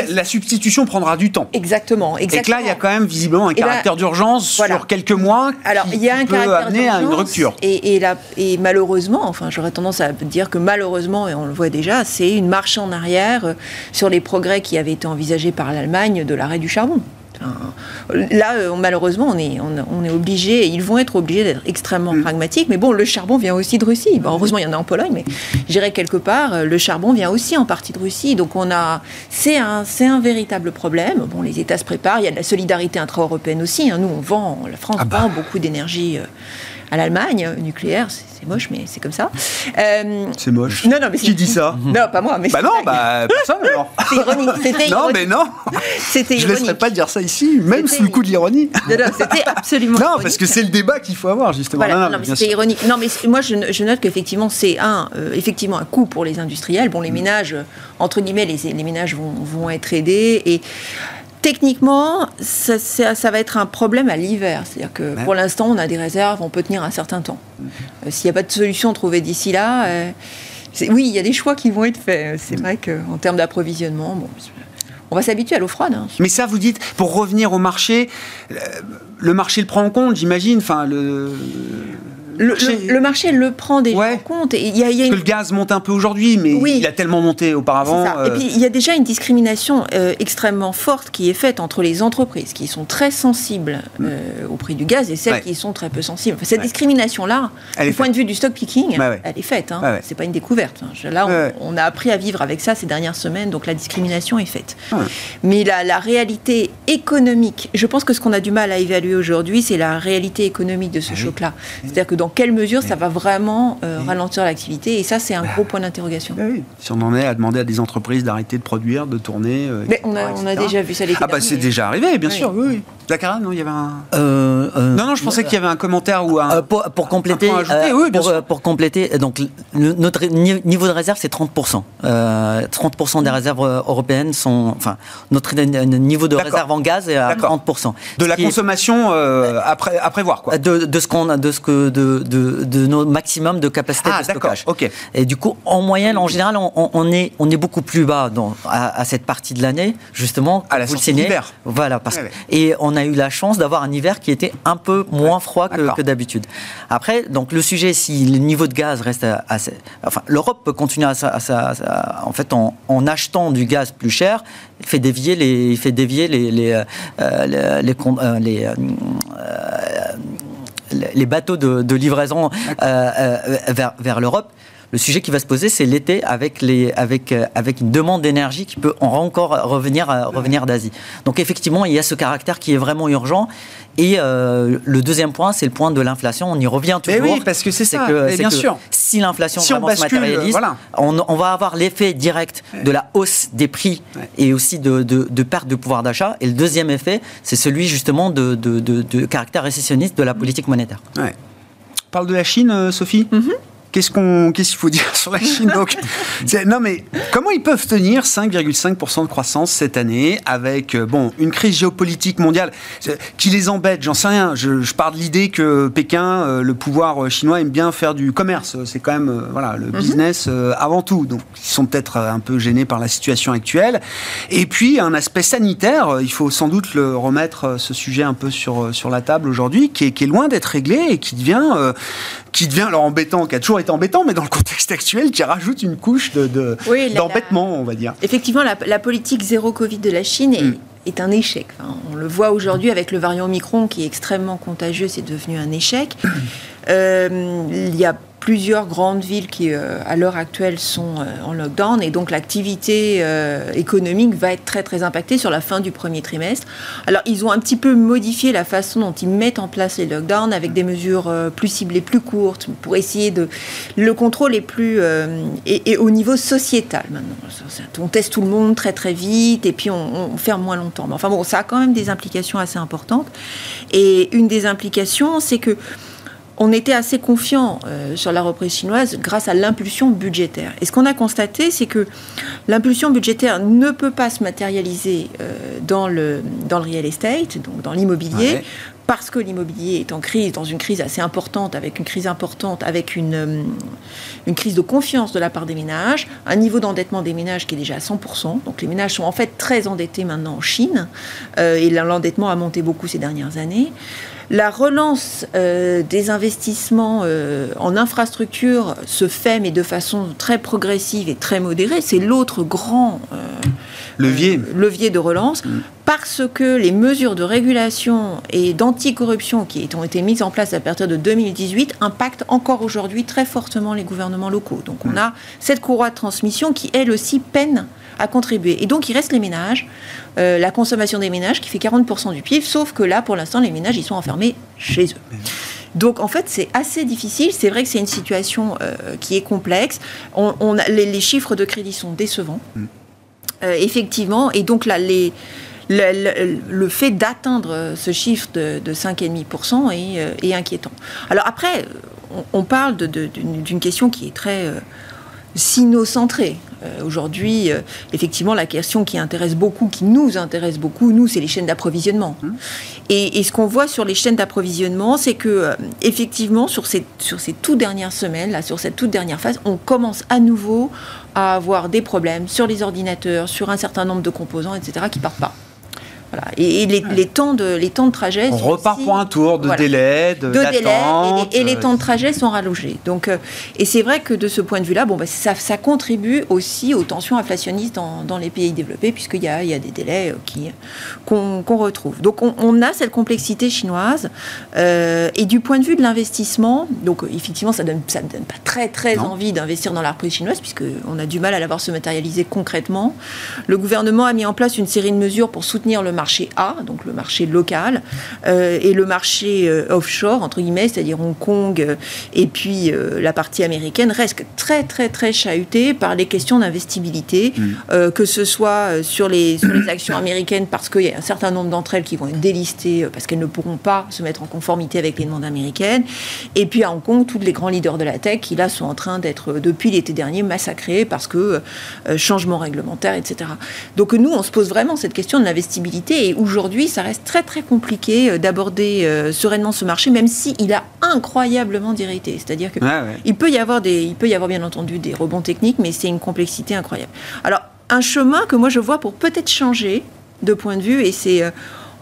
la substitution prendra du temps. Exactement, exactement. Et que là, il y a quand même visiblement un eh ben, caractère d'urgence sur quelques mois Alors, qui, il y a un peut amener à une rupture. Et, et, et malheureusement, enfin j'aurais tendance à dire que malheureusement, et on le voit déjà, c'est une marche en arrière euh, sur les progrès qui avaient été envisagés par l'Allemagne de l'arrêt du charbon. Là, euh, malheureusement, on est, on, est obligé, ils vont être obligés d'être extrêmement mm. pragmatiques. Mais bon, le charbon vient aussi de Russie. heureusement, il y en a en Pologne, mais j'irai quelque part, euh, le charbon vient aussi en partie de Russie. Donc, on a, c'est un, c'est un véritable problème. Bon, les États se préparent. Il y a de la solidarité intra-européenne aussi. Hein. Nous, on vend, la France ah bah. vend beaucoup d'énergie. Euh, à l'Allemagne, nucléaire, c'est moche, mais c'est comme ça. Euh, c'est moche. Non, non, mais qui dit ça Non, pas moi, mais bah non, bah personne alors. C'est ironique. C'était non, mais non. C'était Je ne laisserais pas dire ça ici, même sous le coup de l'ironie. Non, non, c'était absolument. non, parce que c'est le débat qu'il faut avoir justement. non, mais c'était ironique. Non, mais moi, je, note qu'effectivement, c'est un, euh, effectivement, un coût pour les industriels. Bon, les mm. ménages, entre guillemets, les, les ménages vont, vont être aidés et Techniquement, ça, ça, va être un problème à l'hiver. C'est-à-dire que pour l'instant, on a des réserves, on peut tenir un certain temps. Euh, s'il n'y a pas de solution trouvée d'ici là, euh, oui, il y a des choix qui vont être faits. C'est vrai qu'en termes d'approvisionnement, bon, on va s'habituer à l'eau froide. Hein. Mais ça, vous dites, pour revenir au marché, le marché le prend en compte, j'imagine. Enfin, le le, marché le prend déjà en compte. Et y a, y a une... que le gaz monte un peu aujourd'hui, mais il a tellement monté auparavant. Et puis il y a déjà une discrimination extrêmement forte qui est faite entre les entreprises qui sont très sensibles mm. au prix du gaz et celles qui sont très peu sensibles. cette discrimination-là, du point de vue du stock picking, elle est faite. Hein. C'est pas une découverte. Là, on, a appris à vivre avec ça ces dernières semaines, donc la discrimination est faite. Mais la, la réalité économique, je pense que ce qu'on a du mal à évaluer aujourd'hui, c'est la réalité économique de ce ah choc-là. C'est-à-dire que dans quelle mesure ça va vraiment euh, ralentir l'activité Et ça, c'est un gros point d'interrogation. Si on en est à demander à des entreprises d'arrêter de produire, de tourner. Euh, Mais on a, on a déjà vu ça Ah, bah c'est déjà arrivé, bien sûr, oui. oui. Zachara, non, il y avait un. Euh, non, non, je pensais qu'il y avait un commentaire ou un. pour, pour, compléter, oui, pour, pour, compléter, donc notre niveau de réserve, c'est 30%. 30% des réserves européennes sont. Enfin, notre niveau de réserve en gaz est à 30%. De la consommation à, prévoir, quoi. De, de ce qu'on a, de ce que de, de, de, nos maximum de capacité ah, de stockage. Ok. Et du coup, en moyenne, en général, on, on, est on est beaucoup plus bas dans, à, cette partie de l'année, justement. À la vous sortie d'hiver. Voilà, parce et on a eu la chance d'avoir un hiver qui était un peu moins froid que, que d'habitude. Après, donc le sujet, si le niveau de gaz reste assez, enfin, l'Europe peut continuer à, à, en fait, en, en achetant du gaz plus cher, il fait dévier les, fait dévier les, les, euh, les, les, euh, les euh, les bateaux de, livraison vers, vers l'Europe. Le sujet qui va se poser, c'est l'été avec, les, avec, avec une demande d'énergie qui peut encore revenir, revenir d'Asie. Donc effectivement, il y a ce caractère qui est vraiment urgent. Et euh, le deuxième point, c'est le point de l'inflation. On y revient toujours. Mais oui, parce que c'est ça. Que, bien sûr. Si l'inflation si vraiment se matérialise, on, va avoir l'effet direct de la hausse des prix et aussi de, de, perte de pouvoir d'achat. Et le deuxième effet, c'est celui justement de, de, caractère récessionniste de la politique monétaire. Ouais. On parle de la Chine, euh, Sophie? Mm-hmm. Qu'est-ce qu'on, qu'est-ce qu'il faut dire sur la Chine donc Non mais comment ils peuvent tenir 5,5% de croissance cette année avec euh, bon une crise géopolitique mondiale qui les embête J'en sais rien. Je, je pars de l'idée que Pékin, euh, le pouvoir chinois aime bien faire du commerce. C'est quand même euh, voilà le mhm. business avant tout. Donc ils sont peut-être un peu gênés par la situation actuelle. Et puis un aspect sanitaire. Il faut sans doute le remettre ce sujet un peu sur sur la table aujourd'hui, qui est, qui est loin d'être réglé et qui devient qui devient alors embêtant, qui a toujours embêtant, mais dans le contexte actuel, qui rajoute une couche de, d'embêtement, on va dire. Effectivement, la, politique zéro Covid de la Chine est, mm. un échec. on le voit aujourd'hui avec le variant Omicron qui est extrêmement contagieux, c'est devenu un échec. Euh, il y a plusieurs grandes villes qui, euh, à l'heure actuelle, sont euh, en lockdown et donc l'activité euh, économique va être très très impactée sur la fin du premier trimestre. Alors ils ont un petit peu modifié la façon dont ils mettent en place les lockdowns avec des mesures plus ciblées, plus courtes pour essayer de le contrôle est plus et, au niveau sociétal maintenant. On teste tout le monde très très vite et puis on, on ferme moins longtemps. Mais enfin bon, ça a quand même des implications assez importantes et une des implications c'est que on était assez confiant euh, sur la reprise chinoise grâce à l'impulsion budgétaire. Et ce qu'on a constaté, c'est que l'impulsion budgétaire ne peut pas se matérialiser euh, dans, le, dans le real estate, donc dans l'immobilier, parce que l'immobilier est en crise, dans une crise assez importante, avec une crise importante, avec une, euh, une crise de confiance de la part des ménages, un niveau d'endettement des ménages qui est déjà à 100%. Donc les ménages sont en fait très endettés maintenant en Chine, et l'endettement a monté beaucoup ces dernières années. La relance euh, des investissements euh, en infrastructure se fait, mais de façon très progressive et très modérée. C'est l'autre grand euh, levier. levier de relance, mm. parce que les mesures de régulation et d'anticorruption qui ont été mises en place à partir de 2018 impactent encore aujourd'hui très fortement les gouvernements locaux. Donc on mm. a cette courroie de transmission qui, elle aussi, peine à contribuer. Et donc, il reste les ménages, euh, la consommation des ménages qui fait 40% du PIB, sauf que là, pour l'instant, les ménages, ils sont enfermés chez eux. Donc en fait, c'est assez difficile. C'est vrai que c'est une situation euh, qui est complexe. On, les, chiffres de crédit sont décevants, mm. euh, effectivement. Et donc là, les, le, fait d'atteindre ce chiffre de, de 5,5% est, est, inquiétant. Alors après, on, parle d'une question qui est très sino-centrée. Euh, aujourd'hui, euh, effectivement, la question qui intéresse beaucoup, qui nous intéresse beaucoup, nous, c'est les chaînes d'approvisionnement. Mmh. Et, ce qu'on voit sur les chaînes d'approvisionnement, c'est que, euh, effectivement, sur ces, sur ces toutes dernières semaines, là, sur cette toute dernière phase, on commence à nouveau à avoir des problèmes sur les ordinateurs, sur un certain nombre de composants, etc., qui partent pas. Voilà. Et, les, temps de, les temps de trajet. On repart pour un tour de délai, de, de délai, et, les, temps de trajet sont rallongés. Donc, euh, et c'est vrai que de ce point de vue-là, bon, bah, ça, ça, contribue aussi aux tensions inflationnistes dans, dans les pays développés, puisqu'il y a, il y a des délais qui, qu'on, retrouve. Donc on, on, a cette complexité chinoise. Euh, et du point de vue de l'investissement, donc effectivement, ça ne donne, ça donne pas très très envie d'investir dans la reprise chinoise, puisqu'on a du mal à la voir se matérialiser concrètement. Le gouvernement a mis en place une série de mesures pour soutenir le marché A, donc le marché local, euh, et le marché euh, offshore, entre guillemets, c'est-à-dire Hong Kong euh, et puis la partie américaine, reste très très très chahuté par les questions d'investibilité, mm. que ce soit sur les, sur les actions américaines, parce qu'il y a un certain nombre d'entre elles qui vont être délistées, parce qu'elles ne pourront pas se mettre en conformité avec les demandes américaines, et puis à Hong Kong, tous les grands leaders de la tech qui là sont en train d'être, depuis l'été dernier, massacrés parce que changement réglementaire, etc. Donc nous, on se pose vraiment cette question de l'investibilité et aujourd'hui, ça reste très très compliqué euh, d'aborder euh, sereinement ce marché, même s'il a incroyablement d'irrité. C'est-à-dire qu'il il peut y avoir des, il peut y avoir bien entendu des rebonds techniques, mais c'est une complexité incroyable. Alors un chemin que moi je vois pour peut-être changer de point de vue, et c'est euh,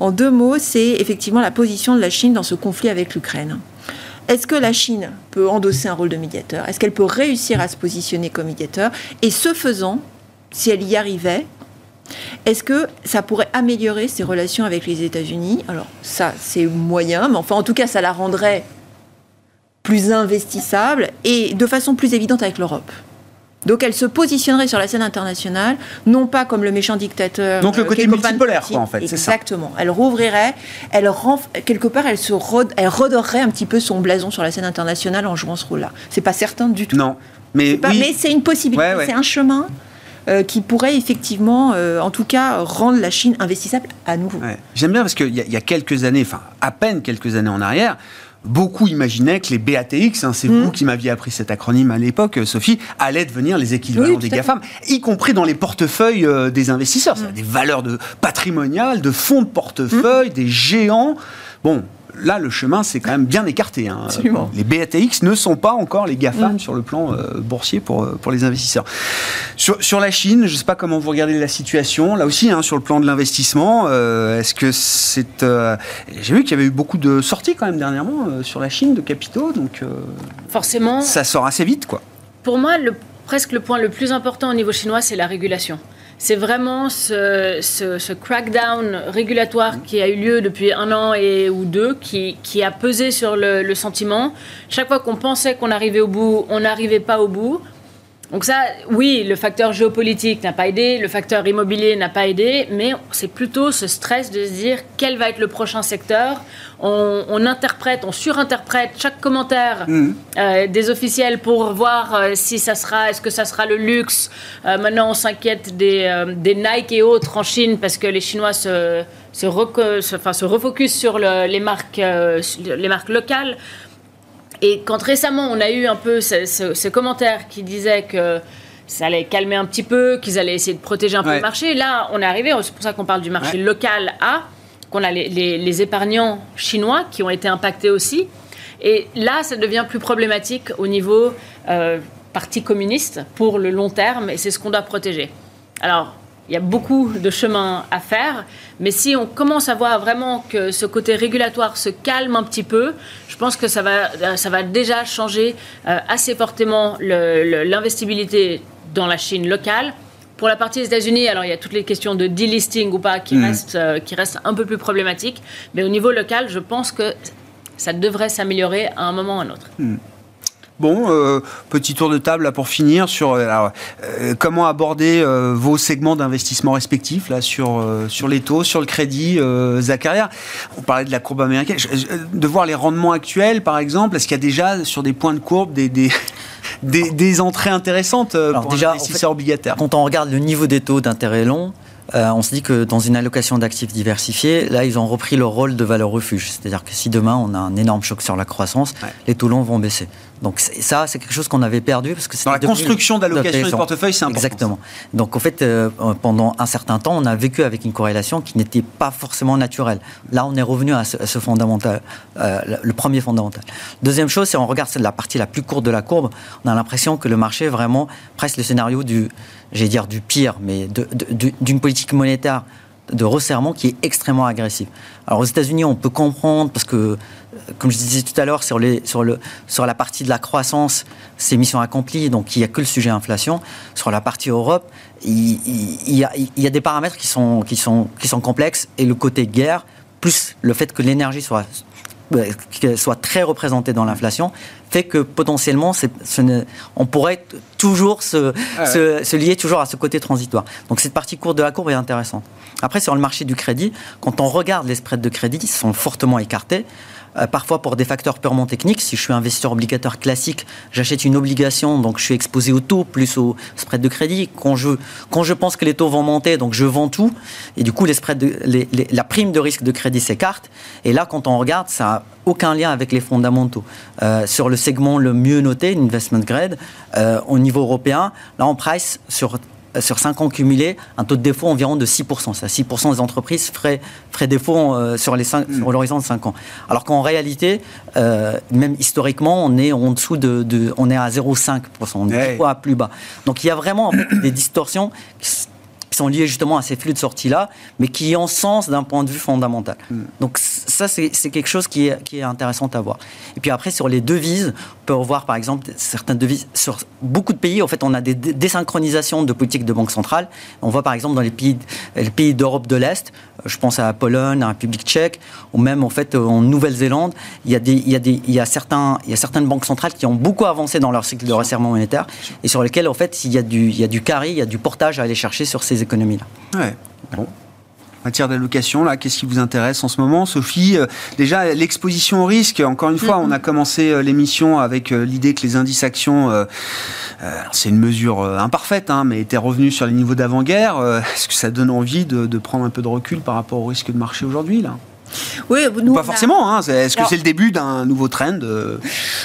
en deux mots, c'est effectivement la position de la Chine dans ce conflit avec l'Ukraine. Est-ce que la Chine peut endosser un rôle de médiateur? Est-ce qu'elle peut réussir à se positionner comme médiateur? Et ce faisant, si elle y arrivait, est-ce que ça pourrait améliorer ses relations avec les États-Unis? Alors ça, c'est moyen, mais enfin en tout cas, ça la rendrait plus investissable et de façon plus évidente avec l'Europe. Donc elle se positionnerait sur la scène internationale, non pas comme le méchant dictateur. Donc le côté multipolaire, quoi, en fait. Exactement. Elle rouvrirait, elle quelque part, elle se elle redorerait un petit peu son blason sur la scène internationale en jouant ce rôle-là. C'est pas certain du tout. Non, mais mais c'est une possibilité, c'est un chemin. Euh, qui pourrait effectivement, euh, en tout cas, rendre la Chine investissable à nouveau. J'aime bien parce qu'il y, y, a quelques années, enfin à peine quelques années en arrière, beaucoup imaginaient que les BATX, hein, c'est vous mm. qui m'aviez appris cet acronyme à l'époque, Sophie, allaient devenir les équivalents des GAFAM, y compris dans les portefeuilles euh, des investisseurs. Mm. Des valeurs de patrimoniales, de fonds de portefeuille, mm. des géants. Bon, là, le chemin, c'est quand même bien écarté. Hein. Les BATX ne sont pas encore les GAFAM mm. sur le plan euh, boursier pour, euh, pour les investisseurs. Sur, la Chine, je ne sais pas comment vous regardez la situation. Là aussi, hein, sur le plan de l'investissement, euh, est-ce que c'est. J'ai vu qu'il y avait eu beaucoup de sorties quand même dernièrement sur la Chine de capitaux. Donc, Forcément. Ça sort assez vite, quoi. Pour moi, le, presque le point le plus important au niveau chinois, c'est la régulation c'est vraiment ce, crackdown régulatoire qui a eu lieu depuis un an et, ou deux qui, a pesé sur le, le sentiment. Chaque fois qu'on pensait qu'on arrivait au bout, on n'arrivait pas au bout. Donc ça, oui, le facteur géopolitique n'a pas aidé, le facteur immobilier n'a pas aidé, mais c'est plutôt ce stress de se dire quel va être le prochain secteur. On, interprète, on surinterprète chaque commentaire mmh. euh, des officiels pour voir euh, si ça sera, est-ce que ça sera le luxe. Euh, maintenant, on s'inquiète des, des, Nike et autres en Chine parce que les Chinois se, se, enfin, se refocusent sur les, marques, les marques locales. Et quand récemment on a eu un peu ce, commentaire qui disait que ça allait calmer un petit peu, qu'ils allaient essayer de protéger un peu le marché, là on est arrivé, c'est pour ça qu'on parle du marché local A, qu'on a les, épargnants chinois qui ont été impactés aussi. Et là, ça devient plus problématique au niveau euh, parti communiste pour le long terme, et c'est ce qu'on doit protéger. Alors, il y a beaucoup de chemin à faire, mais si on commence à voir vraiment que ce côté régulatoire se calme un petit peu, je pense que ça va, euh, ça va déjà changer euh, assez fortement l'investibilité dans la Chine locale. Pour la partie des États-Unis, alors il y a toutes les questions de delisting ou pas qui, mm. restent, euh, qui restent un peu plus problématiques, mais au niveau local, je pense que ça devrait s'améliorer à un moment ou à un autre. Mm. Bon, euh, petit tour de table là pour finir sur euh, euh, comment aborder vos segments d'investissement respectifs là sur sur les taux, sur le crédit. Zacharia, on parlait de la courbe américaine, de voir les rendements actuels par exemple. Est-ce qu'il y a déjà sur des points de courbe des, des des, entrées intéressantes pour déjà, investisseurs obligataires. Quand on regarde le niveau des taux d'intérêt long, euh, on se dit que dans une allocation d'actifs diversifiés, là, ils ont repris leur rôle de valeur refuge. C'est-à-dire que si demain on a un énorme choc sur la croissance, les taux longs vont baisser. Donc ça, c'est quelque chose qu'on avait perdu parce que dans la construction d'allocation des portefeuilles, c'est important. Exactement. Donc en fait, euh, pendant un certain temps, on a vécu avec une corrélation qui n'était pas forcément naturelle. Là, on est revenu à ce, fondamental, euh, le premier fondamental. Deuxième chose, si on regarde la partie la plus courte de la courbe, on a l'impression que le marché vraiment presque le scénario du, j'allais dire du pire, mais d'une politique monétaire de resserrement qui est extrêmement agressif. Alors aux États-Unis, on peut comprendre parce que, comme je disais tout à l'heure, sur, la partie de la croissance, c'est mission accomplie, donc il n'y a que le sujet inflation. Sur la partie Europe, il, y, a, des paramètres qui sont complexes et le côté guerre, plus le fait que l'énergie soit soit très représentée dans l'inflation, fait que potentiellement, ce on pourrait toujours se, ah se, se, lier toujours à ce côté transitoire. Donc cette partie courte de la courbe est intéressante. Après, sur le marché du crédit, quand on regarde les spreads de crédit, ils sont fortement écartés. Euh, parfois pour des facteurs purement techniques. Si je suis investisseur obligateur classique, j'achète une obligation, donc je suis exposé au taux plus au spread de crédit. Quand je, quand je pense que les taux vont monter, donc je vends tout, et du coup les de, la prime de risque de crédit s'écarte. Et là, quand on regarde, ça n'a aucun lien avec les fondamentaux. Euh, sur le segment le mieux noté, l'investment grade, euh, au niveau européen, là on price sur sur 5 ans cumulés, un taux de défaut environ de 6%. Ça, 6% des entreprises feraient, feraient défaut euh, sur, les sur l'horizon de 5 ans. Alors qu'en réalité, euh, même historiquement, on est en dessous de, de on est à 0,5%, on est fois plus bas. Donc il y a vraiment des distorsions qui sont liées justement à ces flux de sortie-là, mais qui ont sens d'un point de vue fondamental. Hmm. Donc ça, c'est quelque chose qui est, qui est intéressant à voir. Et puis après, sur les devises, on peut revoir par exemple certaines devises. Sur beaucoup de pays, en fait, on a des désynchronisations de politique de banque centrale. On voit par exemple dans les pays, les pays d'Europe de l'Est, je pense à la Pologne, à la République tchèque, ou même en fait en Nouvelle-Zélande, il y, a des, il, y a des, il, y a certains, il y a certaines banques centrales qui ont beaucoup avancé dans leur cycle de resserrement monétaire et sur lesquelles en fait il y a du, il y a du carré, il y a du portage à aller chercher sur ces économies-là. Ouais. Bon matière d'allocation, là, qu'est-ce qui vous intéresse en ce moment? Sophie, euh, déjà, l'exposition au risque, encore une fois, on a commencé euh, l'émission avec euh, l'idée que les indices actions, c'est une mesure imparfaite, hein, mais étaient revenus sur les niveaux d'avant-guerre. Est-ce que ça donne envie de, prendre un peu de recul par rapport au risque de marché aujourd'hui là? Oui, nous, pas forcément. Hein, Est-ce que c'est le début d'un nouveau trend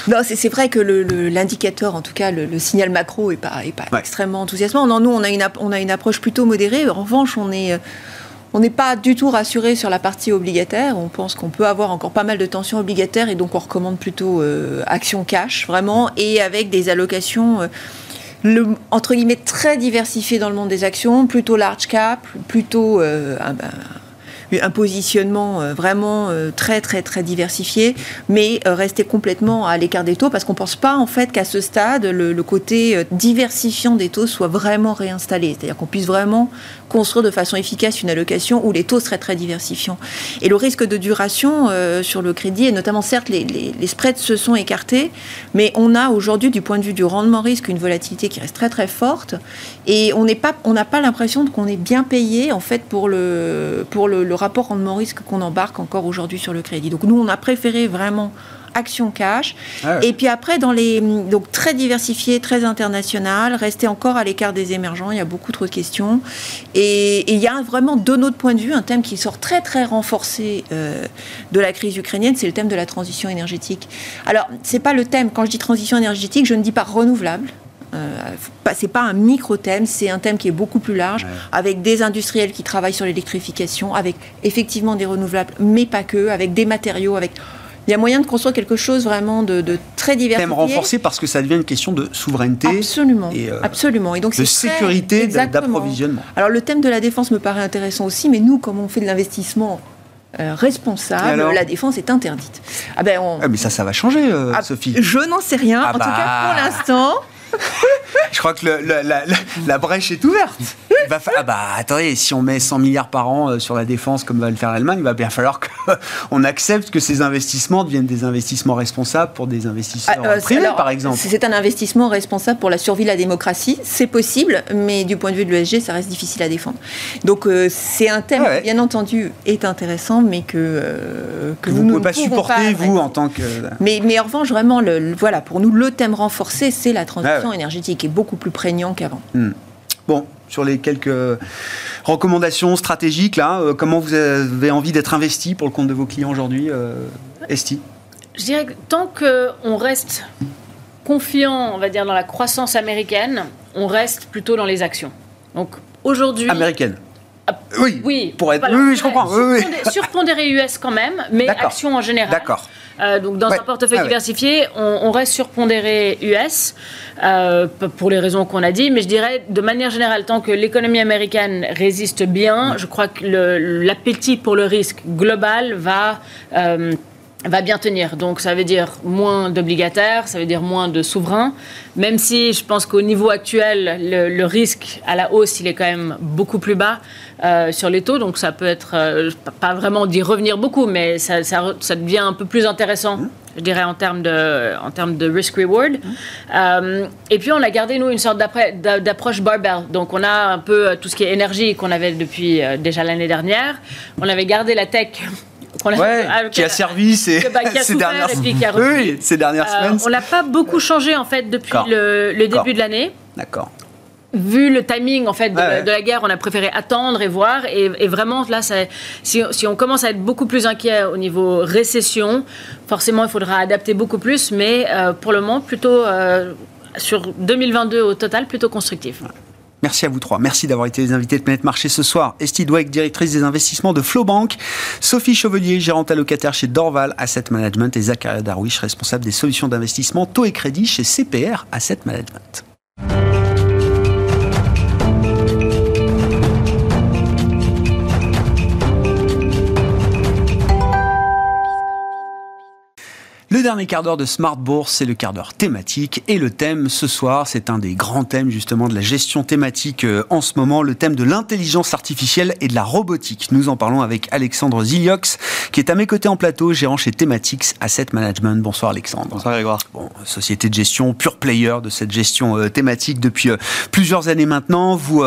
Non, c'est vrai que l'indicateur, en tout cas le, signal macro, est pas, est pas extrêmement enthousiasmant. Non, nous, on a, une, on a une approche plutôt modérée. En revanche, on est on n'est pas du tout rassuré sur la partie obligataire. On pense qu'on peut avoir encore pas mal de tensions obligataires et donc on recommande plutôt euh, action cash, vraiment, et avec des allocations. Euh, le, entre guillemets très diversifiées dans le monde des actions, plutôt large cap, plutôt euh, un positionnement euh, vraiment euh, très très très diversifié, mais euh, rester complètement à l'écart des taux parce qu'on ne pense pas en fait qu'à ce stade le, côté diversifiant des taux soit vraiment réinstallé, c'est-à-dire qu'on puisse vraiment construire de façon efficace une allocation où les taux seraient très diversifiants. Et le risque de duration sur le crédit, et notamment certes les, spreads se sont écartés, mais on a aujourd'hui du point de vue du rendement risque une volatilité qui reste très très forte et on n'est pas on n'a pas l'impression qu'on est bien payé en fait pour le pour le rapport rendement risque qu'on embarque encore aujourd'hui sur le crédit. Donc nous, on a préféré vraiment action cash. Ah et puis après, dans les donc très diversifié, très international, rester encore à l'écart des émergents. Il y a beaucoup trop de questions. Et, il y a vraiment, de notre point de vue, un thème qui sort très très renforcé euh, de la crise ukrainienne, c'est le thème de la transition énergétique. Alors, c'est pas le thème. Quand je dis transition énergétique, je ne dis pas renouvelable. Euh, c'est pas un micro-thème, c'est un thème qui est beaucoup plus large, avec des industriels qui travaillent sur l'électrification, avec effectivement des renouvelables, mais pas que, avec des matériaux, avec il y a moyen de construire quelque chose vraiment de, très diversifié. Thème renforcé parce que ça devient une question de souveraineté. Absolument. Et, euh, absolument. Et donc de sécurité d'approvisionnement. Alors le thème de la défense me paraît intéressant aussi, mais nous, comme on fait de l'investissement euh, responsable, la défense est interdite. Ah ben ah, mais ça, ça va changer, ah, Sophie. Je n'en sais rien. Ah en tout cas, pour bah. l'instant, je crois que la, brèche est ouverte. Ah bah attendez, si on met 100 milliards par an euh, sur la défense comme va le faire l'Allemagne, il va bien falloir qu'on accepte que ces investissements deviennent des investissements responsables pour des investisseurs ah, euh, privés, par exemple. C'est un investissement responsable pour la survie de la démocratie, c'est possible, mais du point de vue de l'ESG, ça reste difficile à défendre. Donc euh, c'est un thème, qui, bien entendu, est intéressant, mais que, que, vous ne pouvez pas supporter, vous, en tant que... Mais, mais en revanche, vraiment, le, voilà, pour nous, le thème renforcé, c'est la transition énergétique est beaucoup plus prégnant qu'avant. Hmm. Bon, sur les quelques recommandations stratégiques, là, euh, comment vous avez envie d'être investi pour le compte de vos clients aujourd'hui, euh, Esti? Je dirais que tant qu'on reste confiant, on va dire, dans la croissance américaine, on reste plutôt dans les actions. Donc aujourd'hui. Américaine ah, oui, oui, pour être. oui, je comprends. Surpondéré US quand même, mais actions en général. D'accord. Euh, donc dans un portefeuille ah diversifié, on, reste surpondéré US euh, pour les raisons qu'on a dit, mais je dirais de manière générale, tant que l'économie américaine résiste bien, je crois que l'appétit pour le risque global va euh, va bien tenir. Donc ça veut dire moins d'obligataires, ça veut dire moins de souverains, même si je pense qu'au niveau actuel, le, risque à la hausse, il est quand même beaucoup plus bas euh, sur les taux. Donc ça peut être, euh, pas vraiment d'y revenir beaucoup, mais ça, devient un peu plus intéressant. Je dirais en termes de, en termes de risk-reward. Euh, et puis, on a gardé, nous, une sorte d'approche barbell. Donc, on a un peu tout ce qui est énergie qu'on avait depuis déjà l'année dernière. On avait gardé la tech qui a servi ces, dernières, semaines. On n'a pas beaucoup changé en fait depuis le, début de l'année. D'accord. Vu le timing en fait de, la guerre, on a préféré attendre et voir. Et, vraiment là, si, si, on commence à être beaucoup plus inquiet au niveau récession, forcément il faudra adapter beaucoup plus. Mais euh, pour le moment, plutôt euh, sur 2022 au total, plutôt constructif. Merci à vous trois. Merci d'avoir été les invités de Planète Marché ce soir. Estie Dweck, directrice des investissements de Flowbank. Sophie Chevelier, gérante allocataire chez Dorval Asset Management. Et Zachary Darwish, responsable des solutions d'investissement taux et crédit chez CPR Asset Management. Le dernier quart d'heure de Smart Bourse, c'est le quart d'heure thématique. Et le thème ce soir, c'est un des grands thèmes justement de la gestion thématique euh, en ce moment, le thème de l'intelligence artificielle et de la robotique. Nous en parlons avec Alexandre Ziliox, qui est à mes côtés en plateau, gérant chez Thematics Asset Management. Bonsoir Alexandre. Bonsoir Grégoire. Bon, société de gestion, pure player de cette gestion euh, thématique depuis euh, plusieurs années maintenant. Vous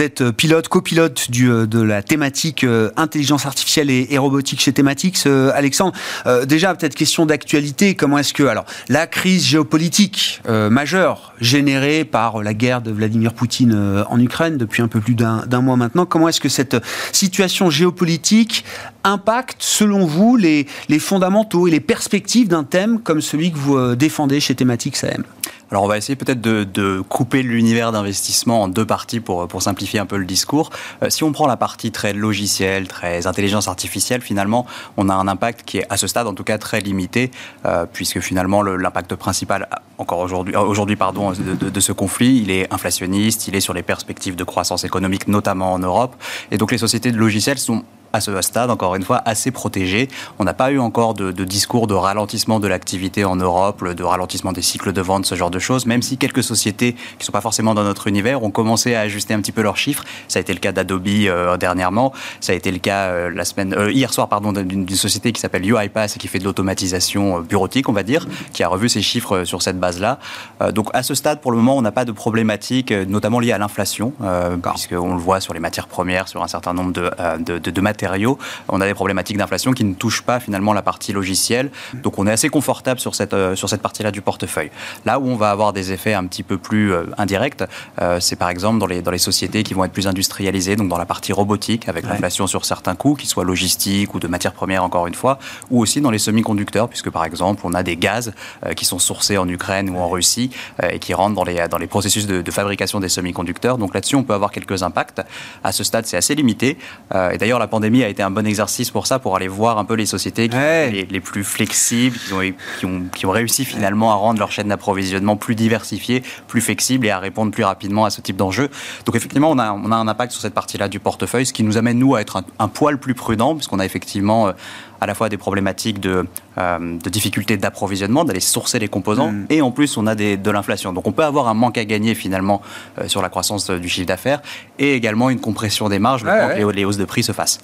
êtes pilote, copilote du, de la thématique intelligence artificielle et, et, robotique chez Thematics. Alexandre, déjà peut-être question Comment est-ce que alors la crise géopolitique euh, majeure générée par la guerre de Vladimir Poutine euh, en Ukraine depuis un peu plus d'un mois maintenant, comment est-ce que cette situation géopolitique impacte selon vous les, fondamentaux et les perspectives d'un thème comme celui que vous euh, défendez chez Thématique AM alors on va essayer peut-être de, couper l'univers d'investissement en deux parties pour, simplifier un peu le discours. Euh, si on prend la partie très logicielle, très intelligence artificielle, finalement, on a un impact qui est à ce stade en tout cas très limité, euh, puisque finalement l'impact principal encore aujourd'hui, euh, aujourd'hui pardon, de, de, ce conflit, il est inflationniste, il est sur les perspectives de croissance économique, notamment en Europe, et donc les sociétés de logiciels sont à ce stade, encore une fois, assez protégé. On n'a pas eu encore de, discours de ralentissement de l'activité en Europe, de ralentissement des cycles de vente, ce genre de choses, même si quelques sociétés qui ne sont pas forcément dans notre univers ont commencé à ajuster un petit peu leurs chiffres. Ça a été le cas d'Adobe euh, dernièrement, ça a été le cas euh, la semaine, euh, hier soir pardon, d'une société qui s'appelle UiPath et qui fait de l'automatisation bureautique, on va dire, qui a revu ses chiffres sur cette base-là. donc à ce stade, pour le moment, on n'a pas de problématique, notamment liée à l'inflation, puisqu'on le voit sur les matières premières, sur un certain nombre de, de, de, de matériaux on a des problématiques d'inflation qui ne touchent pas finalement la partie logicielle. Donc on est assez confortable sur cette, euh, sur cette partie-là du portefeuille. Là où on va avoir des effets un petit peu plus euh, indirects, euh, c'est par exemple dans les, dans les sociétés qui vont être plus industrialisées, donc dans la partie robotique, avec l'inflation sur certains coûts, qu'ils soient logistiques ou de matières premières encore une fois, ou aussi dans les semi-conducteurs, puisque par exemple on a des gaz qui sont sourcés en Ukraine ou en Russie et qui rentrent dans les, dans les processus de, de fabrication des semi-conducteurs. Donc là-dessus on peut avoir quelques impacts. À ce stade c'est assez limité. et d'ailleurs la pandémie a été un bon exercice pour ça, pour aller voir un peu les sociétés les, plus flexibles, qui ont, qui, ont, réussi finalement à rendre leur chaîne d'approvisionnement plus diversifiée, plus flexible et à répondre plus rapidement à ce type d'enjeu. Donc effectivement, on a, on a un impact sur cette partie-là du portefeuille, ce qui nous amène, nous, à être un, un poil plus prudent, puisqu'on a effectivement euh, à la fois des problématiques de, euh, de difficultés d'approvisionnement, d'aller sourcer les composants, mm. et en plus on a des, de l'inflation. Donc on peut avoir un manque à gagner finalement euh, sur la croissance du chiffre d'affaires, et également une compression des marges, le que les, hausses de prix se fassent.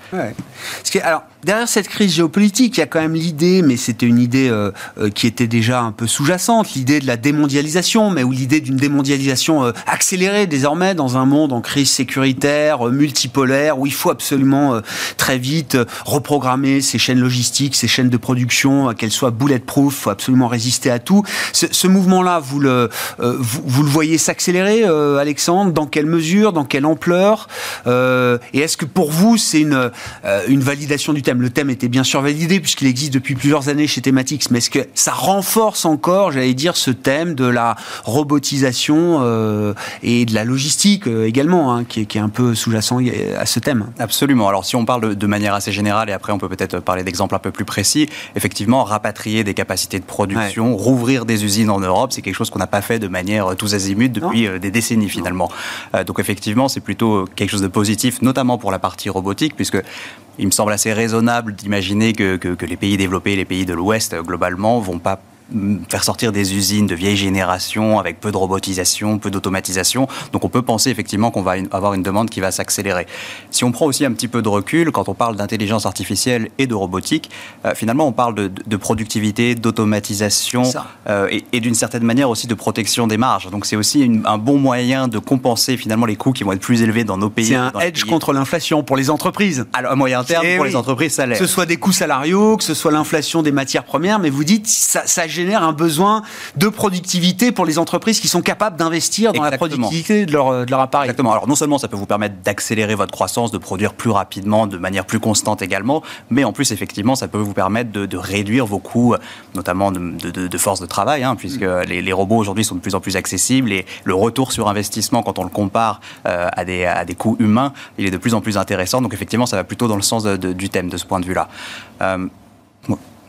alors, derrière cette crise géopolitique, il y a quand même l'idée, mais c'était une idée euh, qui était déjà un peu sous-jacente, l'idée de la démondialisation, mais ou l'idée d'une démondialisation accélérée désormais dans un monde en crise sécuritaire, multipolaire, où il faut absolument très vite reprogrammer ces chaînes logistique, ces chaînes de production, euh, qu'elles soient bulletproof, faut absolument résister à tout. Ce, mouvement-là, vous le, euh, vous, le voyez s'accélérer, euh, Alexandre? Dans quelle mesure? Dans quelle ampleur? Et est-ce que pour vous, c'est une, une validation du thème. Le thème était bien sûr validé puisqu'il existe depuis plusieurs années chez Thematics, mais est-ce que ça renforce encore, j'allais dire, ce thème de la robotisation euh, et de la logistique euh, également, hein, qui, est, qui, est, un peu sous-jacent à ce thème? Absolument. Alors si on parle de, manière assez générale, et après on peut peut-être parler d'exemples un peu plus précis, effectivement, rapatrier des capacités de production, rouvrir des usines en Europe, c'est quelque chose qu'on n'a pas fait de manière tous azimuts depuis non. des décennies finalement. Euh, donc effectivement, c'est plutôt quelque chose de positif, notamment pour la partie robotique, puisque il me semble assez raisonnable d'imaginer que, que, que, les pays développés, les pays de l'Ouest, globalement, vont pas faire sortir des usines de vieille génération avec peu de robotisation, peu d'automatisation. Donc on peut penser effectivement qu'on va avoir une demande qui va s'accélérer. Si on prend aussi un petit peu de recul, quand on parle d'intelligence artificielle et de robotique, euh, finalement on parle de, de productivité, d'automatisation euh, et, et d'une certaine manière aussi de protection des marges. Donc c'est aussi une, un bon moyen de compenser finalement les coûts qui vont être plus élevés dans nos pays. C'est un edge contre l'inflation pour les entreprises. Alors à moyen terme, pour oui. les entreprises, ça l'est. Que ce soit des coûts salariaux, que ce soit l'inflation des matières premières, mais vous dites ça, ça génère un besoin de productivité pour les entreprises qui sont capables d'investir dans Exactement. la productivité de leur, de leur appareil. Exactement. Alors non seulement ça peut vous permettre d'accélérer votre croissance, de produire plus rapidement, de manière plus constante également, mais en plus effectivement ça peut vous permettre de, de réduire vos coûts, notamment de, de, de force de travail, hein, puisque mmh. les, les, robots aujourd'hui sont de plus en plus accessibles et le retour sur investissement quand on le compare euh, à, des, à des coûts humains, il est de plus en plus intéressant. Donc effectivement ça va plutôt dans le sens du thème de ce point de vue-là. Euh,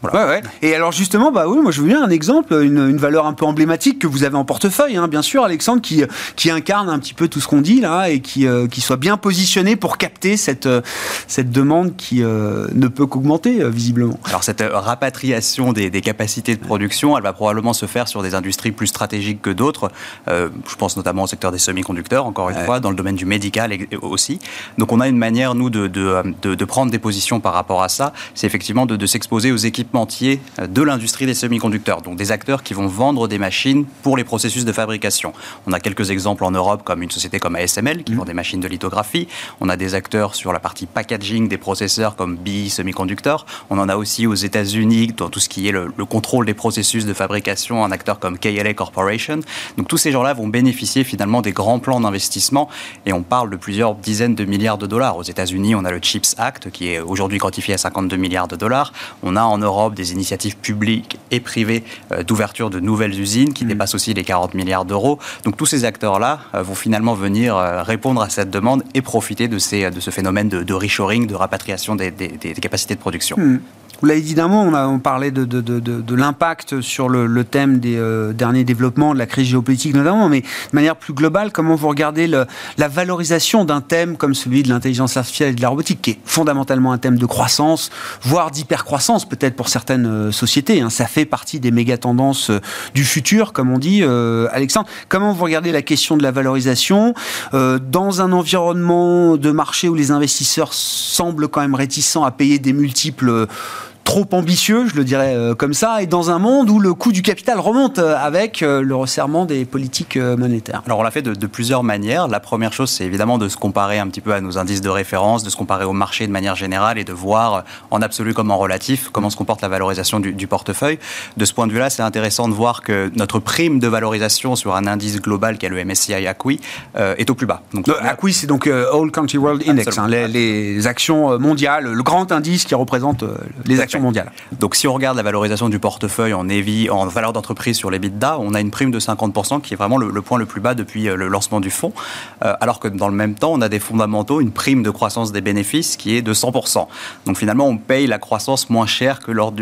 voilà. Ouais, ouais. Et alors justement, bah oui, moi je veux bien un exemple, une, une valeur un peu emblématique que vous avez en portefeuille, hein, bien sûr, Alexandre, qui, qui incarne un petit peu tout ce qu'on dit là et qui, euh, qui soit bien positionné pour capter cette, euh, cette demande qui euh, ne peut qu'augmenter visiblement. Alors cette rapatriation des, des, capacités de production, elle va probablement se faire sur des industries plus stratégiques que d'autres. Je pense notamment au secteur des semi-conducteurs, encore une ouais. fois, dans le domaine du médical aussi. Donc on a une manière, nous, de, de, de, de prendre des positions par rapport à ça, c'est effectivement de, de s'exposer aux équipes équipementiers de l'industrie des semi-conducteurs, donc des acteurs qui vont vendre des machines pour les processus de fabrication. On a quelques exemples en Europe, comme une société comme ASML qui mmh. vend des machines de lithographie. On a des acteurs sur la partie packaging des processeurs comme BI Semiconductor. On en a aussi aux États-Unis dans tout ce qui est le, le, contrôle des processus de fabrication, un acteur comme KLA Corporation. Donc tous ces gens-là vont bénéficier finalement des grands plans d'investissement et on parle de plusieurs dizaines de milliards de dollars. Aux États-Unis, on a le CHIPS Act qui est aujourd'hui quantifié à 52 milliards de dollars. On a en Europe Europe des initiatives publiques et privées euh, d'ouverture de nouvelles usines qui mmh. dépassent aussi les 40 milliards d'euros. Donc tous ces acteurs-là euh, vont finalement venir euh, répondre à cette demande et profiter de, ces, de ce phénomène de, de reshoring, de rapatriation des, des, des capacités de production. Mmh. Là, évidemment, on, a, on parlait de, de, de, de l'impact sur le, le, thème des euh, derniers développements, de la crise géopolitique notamment, mais de manière plus globale, comment vous regardez le, la valorisation d'un thème comme celui de l'intelligence artificielle et de la robotique, qui est fondamentalement un thème de croissance, voire d'hypercroissance peut-être pour certaines euh, sociétés. Hein. Ça fait partie des méga tendances euh, du futur, comme on dit. Euh, Alexandre, comment vous regardez la question de la valorisation dans un environnement de marché où les investisseurs semblent quand même réticents à payer des multiples trop ambitieux, je le dirais euh, comme ça, et dans un monde où le coût du capital remonte euh, avec euh, le resserrement des politiques monétaires Alors on l'a fait de, de, plusieurs manières. La première chose, c'est évidemment de se comparer un petit peu à nos indices de référence, de se comparer au marché de manière générale et de voir en absolu comme en relatif comment se comporte la valorisation du, du portefeuille. De ce point de vue-là, c'est intéressant de voir que notre prime de valorisation sur un indice global qui est le MSCI ACWI euh, est au plus bas. Donc, le ACWI, c'est donc euh, All Country World Index, hein, les, les, actions mondiales, le grand indice qui représente les actions Donc si on regarde la valorisation du portefeuille en EVI, en valeur d'entreprise sur les bidas, on a une prime de 50% qui est vraiment le, point le plus bas depuis euh, le lancement du fonds, euh, alors que dans le même temps, on a des fondamentaux, une prime de croissance des bénéfices qui est de 100%. Donc finalement, on paye la croissance moins cher que, lors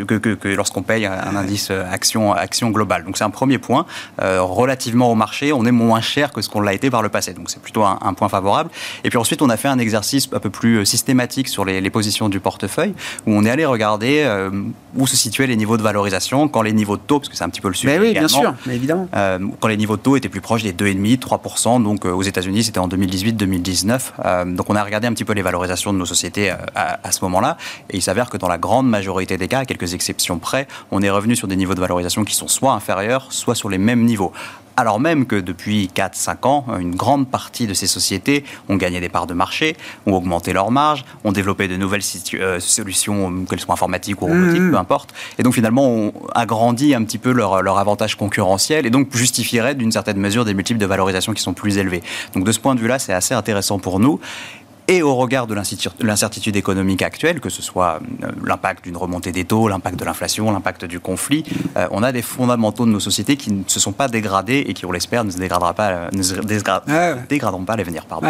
lorsqu'on paye un, indice euh, action, action globale. Donc c'est un premier point. Relativement au marché, on est moins cher que ce qu'on l'a été par le passé. Donc c'est plutôt un, point favorable. Et puis ensuite, on a fait un exercice un peu plus systématique sur les positions du portefeuille, où on est allé regarder euh, où se situaient les niveaux de valorisation quand les niveaux de taux, parce que c'est un petit peu le sujet. Mais oui, bien sûr, mais évidemment. Euh, quand les niveaux de taux étaient plus proches des 2,5, 3%, donc euh, aux États-Unis, c'était en 2018-2019. Euh, donc on a regardé un petit peu les valorisations de nos sociétés à, à ce moment-là, et il s'avère que dans la grande majorité des cas, à quelques exceptions près, on est revenu sur des niveaux de valorisation qui sont soit inférieurs, soit sur les mêmes niveaux alors même que depuis 4-5 ans, une grande partie de ces sociétés ont gagné des parts de marché, ont augmenté leurs marges, ont développé de nouvelles euh, solutions, qu'elles soient informatiques ou robotiques, mmh. peu importe, et donc finalement ont agrandi un petit peu leur, leur avantage concurrentiel et donc justifieraient d'une certaine mesure des multiples de valorisation qui sont plus élevés. Donc de ce point de vue-là, c'est assez intéressant pour nous. Et au regard de l'incertitude économique actuelle, que ce soit euh, l'impact d'une remontée des taux, l'impact de l'inflation, l'impact du conflit, euh, on a des fondamentaux de nos sociétés qui ne se sont pas dégradés et qui, on l'espère, ne se dégradera pas, ne se dégraderont pas à l'avenir. Pardon.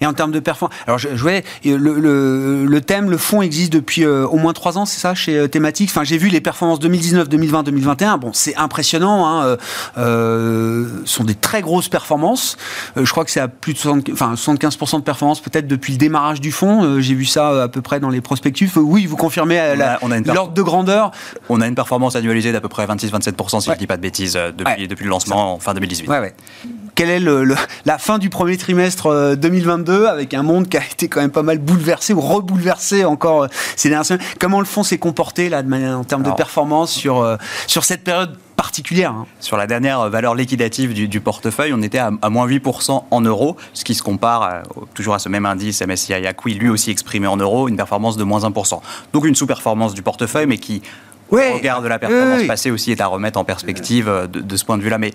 Et en termes de performance, alors je, je voyais, le, le, le, thème, le fond existe depuis euh, au moins trois ans, c'est ça, chez euh, Thématiques. Enfin, j'ai vu les performances 2019, 2020, 2021. Bon, c'est impressionnant. Hein, euh, euh, sont des très grosses performances. Je crois que c'est à plus de 60, enfin, 75% de performance peut-être depuis le démarrage du fonds. j'ai vu ça à peu près dans les prospectus. oui, vous confirmez l'ordre de grandeur? On a une performance annualisée d'à peu près 26-27%, si je ne dis pas de bêtises, depuis, ouais. depuis le lancement en fin 2018. Ouais, ouais. Quelle est le, la fin du premier trimestre 2022 avec un monde qui a été quand même pas mal bouleversé ou rebouleversé encore euh, ces dernières semaines. Comment le fonds s'est comporté là, de manière, en termes de performance sur, euh, sur cette période particulière. Hein? Sur la dernière valeur liquidative du, portefeuille, on était à, moins 8% en euros, ce qui se compare euh, toujours à ce même indice MSCI ACWI, lui aussi exprimé en euros, une performance de moins 1%. Donc une sous-performance du portefeuille, mais qui, au regard de la performance passée aussi, est à remettre en perspective de, de ce point de vue-là. Mais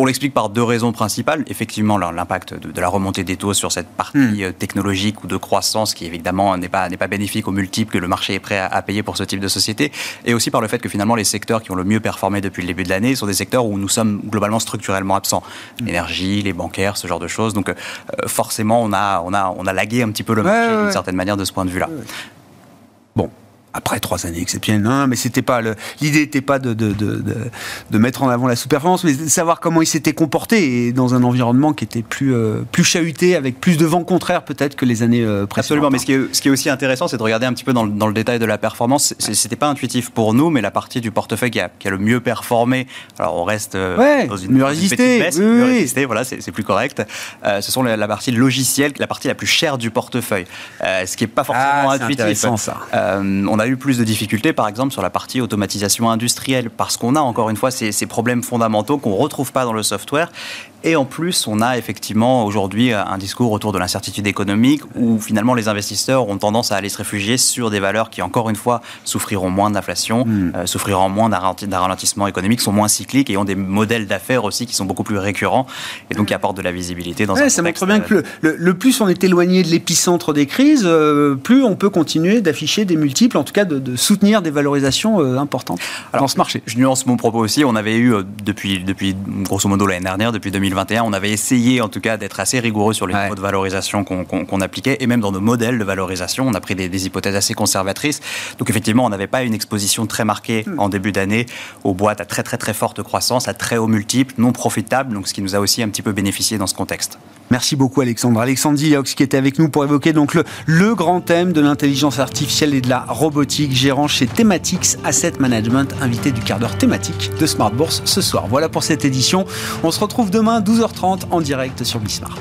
on l'explique par deux raisons principales. Effectivement, l'impact de, la remontée des taux sur cette partie hmm. euh, technologique ou de croissance qui évidemment n'est pas, pas bénéfique aux multiples que le marché est prêt à, payer pour ce type de société. Et aussi par le fait que finalement les secteurs qui ont le mieux performé depuis le début de l'année sont des secteurs où nous sommes globalement structurellement absents. Hmm. L'énergie, les bancaires, ce genre de choses. Donc euh, forcément, on a, on, a, on a lagué un petit peu le marché d'une certaine manière de ce point de vue-là. Bon, après trois années exceptionnelles. Non, mais c'était pas l'idée n'était pas de, de, de, de, mettre en avant la sous-performance, mais de savoir comment il s'était comporté et dans un environnement qui était plus, euh, plus chahuté, avec plus de vent contraire peut-être que les années euh, précédentes. Absolument, mais ce qui est, ce qui est aussi intéressant, c'est de regarder un petit peu dans le, dans le détail de la performance. C'était pas intuitif pour nous, mais la partie du portefeuille qui a, qui a le mieux performé, alors on reste euh, dans une, mieux résisté, baisse, oui, mieux résisté, voilà, c'est plus correct. ce sont la, partie logicielle, la partie la plus chère du portefeuille, ce qui est pas forcément ah, intuitif. Ça. on a eu plus de difficultés, par exemple, sur la partie automatisation industrielle, parce qu'on a encore une fois ces, ces problèmes fondamentaux qu'on ne retrouve pas dans le software et en plus, on a effectivement aujourd'hui un discours autour de l'incertitude économique où finalement les investisseurs ont tendance à aller se réfugier sur des valeurs qui, encore une fois, souffriront moins d'inflation, hmm. euh, souffriront moins d'un ralentissement économique, sont moins cycliques et ont des modèles d'affaires aussi qui sont beaucoup plus récurrents et donc qui apportent de la visibilité dans ouais, un Ça montre bien que le, le, plus on est éloigné de l'épicentre des crises, euh, plus on peut continuer d'afficher des multiples, en tout cas de, de soutenir des valorisations euh, importantes Alors, dans ce marché. Je nuance mon propos aussi. On avait eu depuis, depuis grosso modo l'année dernière, depuis 2020, 2021, on avait essayé en tout cas d'être assez rigoureux sur les ouais. de valorisation qu'on appliquait et même dans nos modèles de valorisation, on a pris des, des hypothèses assez conservatrices. Donc effectivement, on n'avait pas une exposition très marquée mmh. en début d'année aux boîtes à très très très forte croissance, à très haut multiples, non profitables, donc ce qui nous a aussi un petit peu bénéficié dans ce contexte. Merci beaucoup Alexandre. Alexandre Diox qui était avec nous pour évoquer donc le, le grand thème de l'intelligence artificielle et de la robotique, gérant chez Thematics Asset Management, invité du quart d'heure thématique de Smart Bourse ce soir. Voilà pour cette édition. On se retrouve demain 12h30 en direct sur Bismart.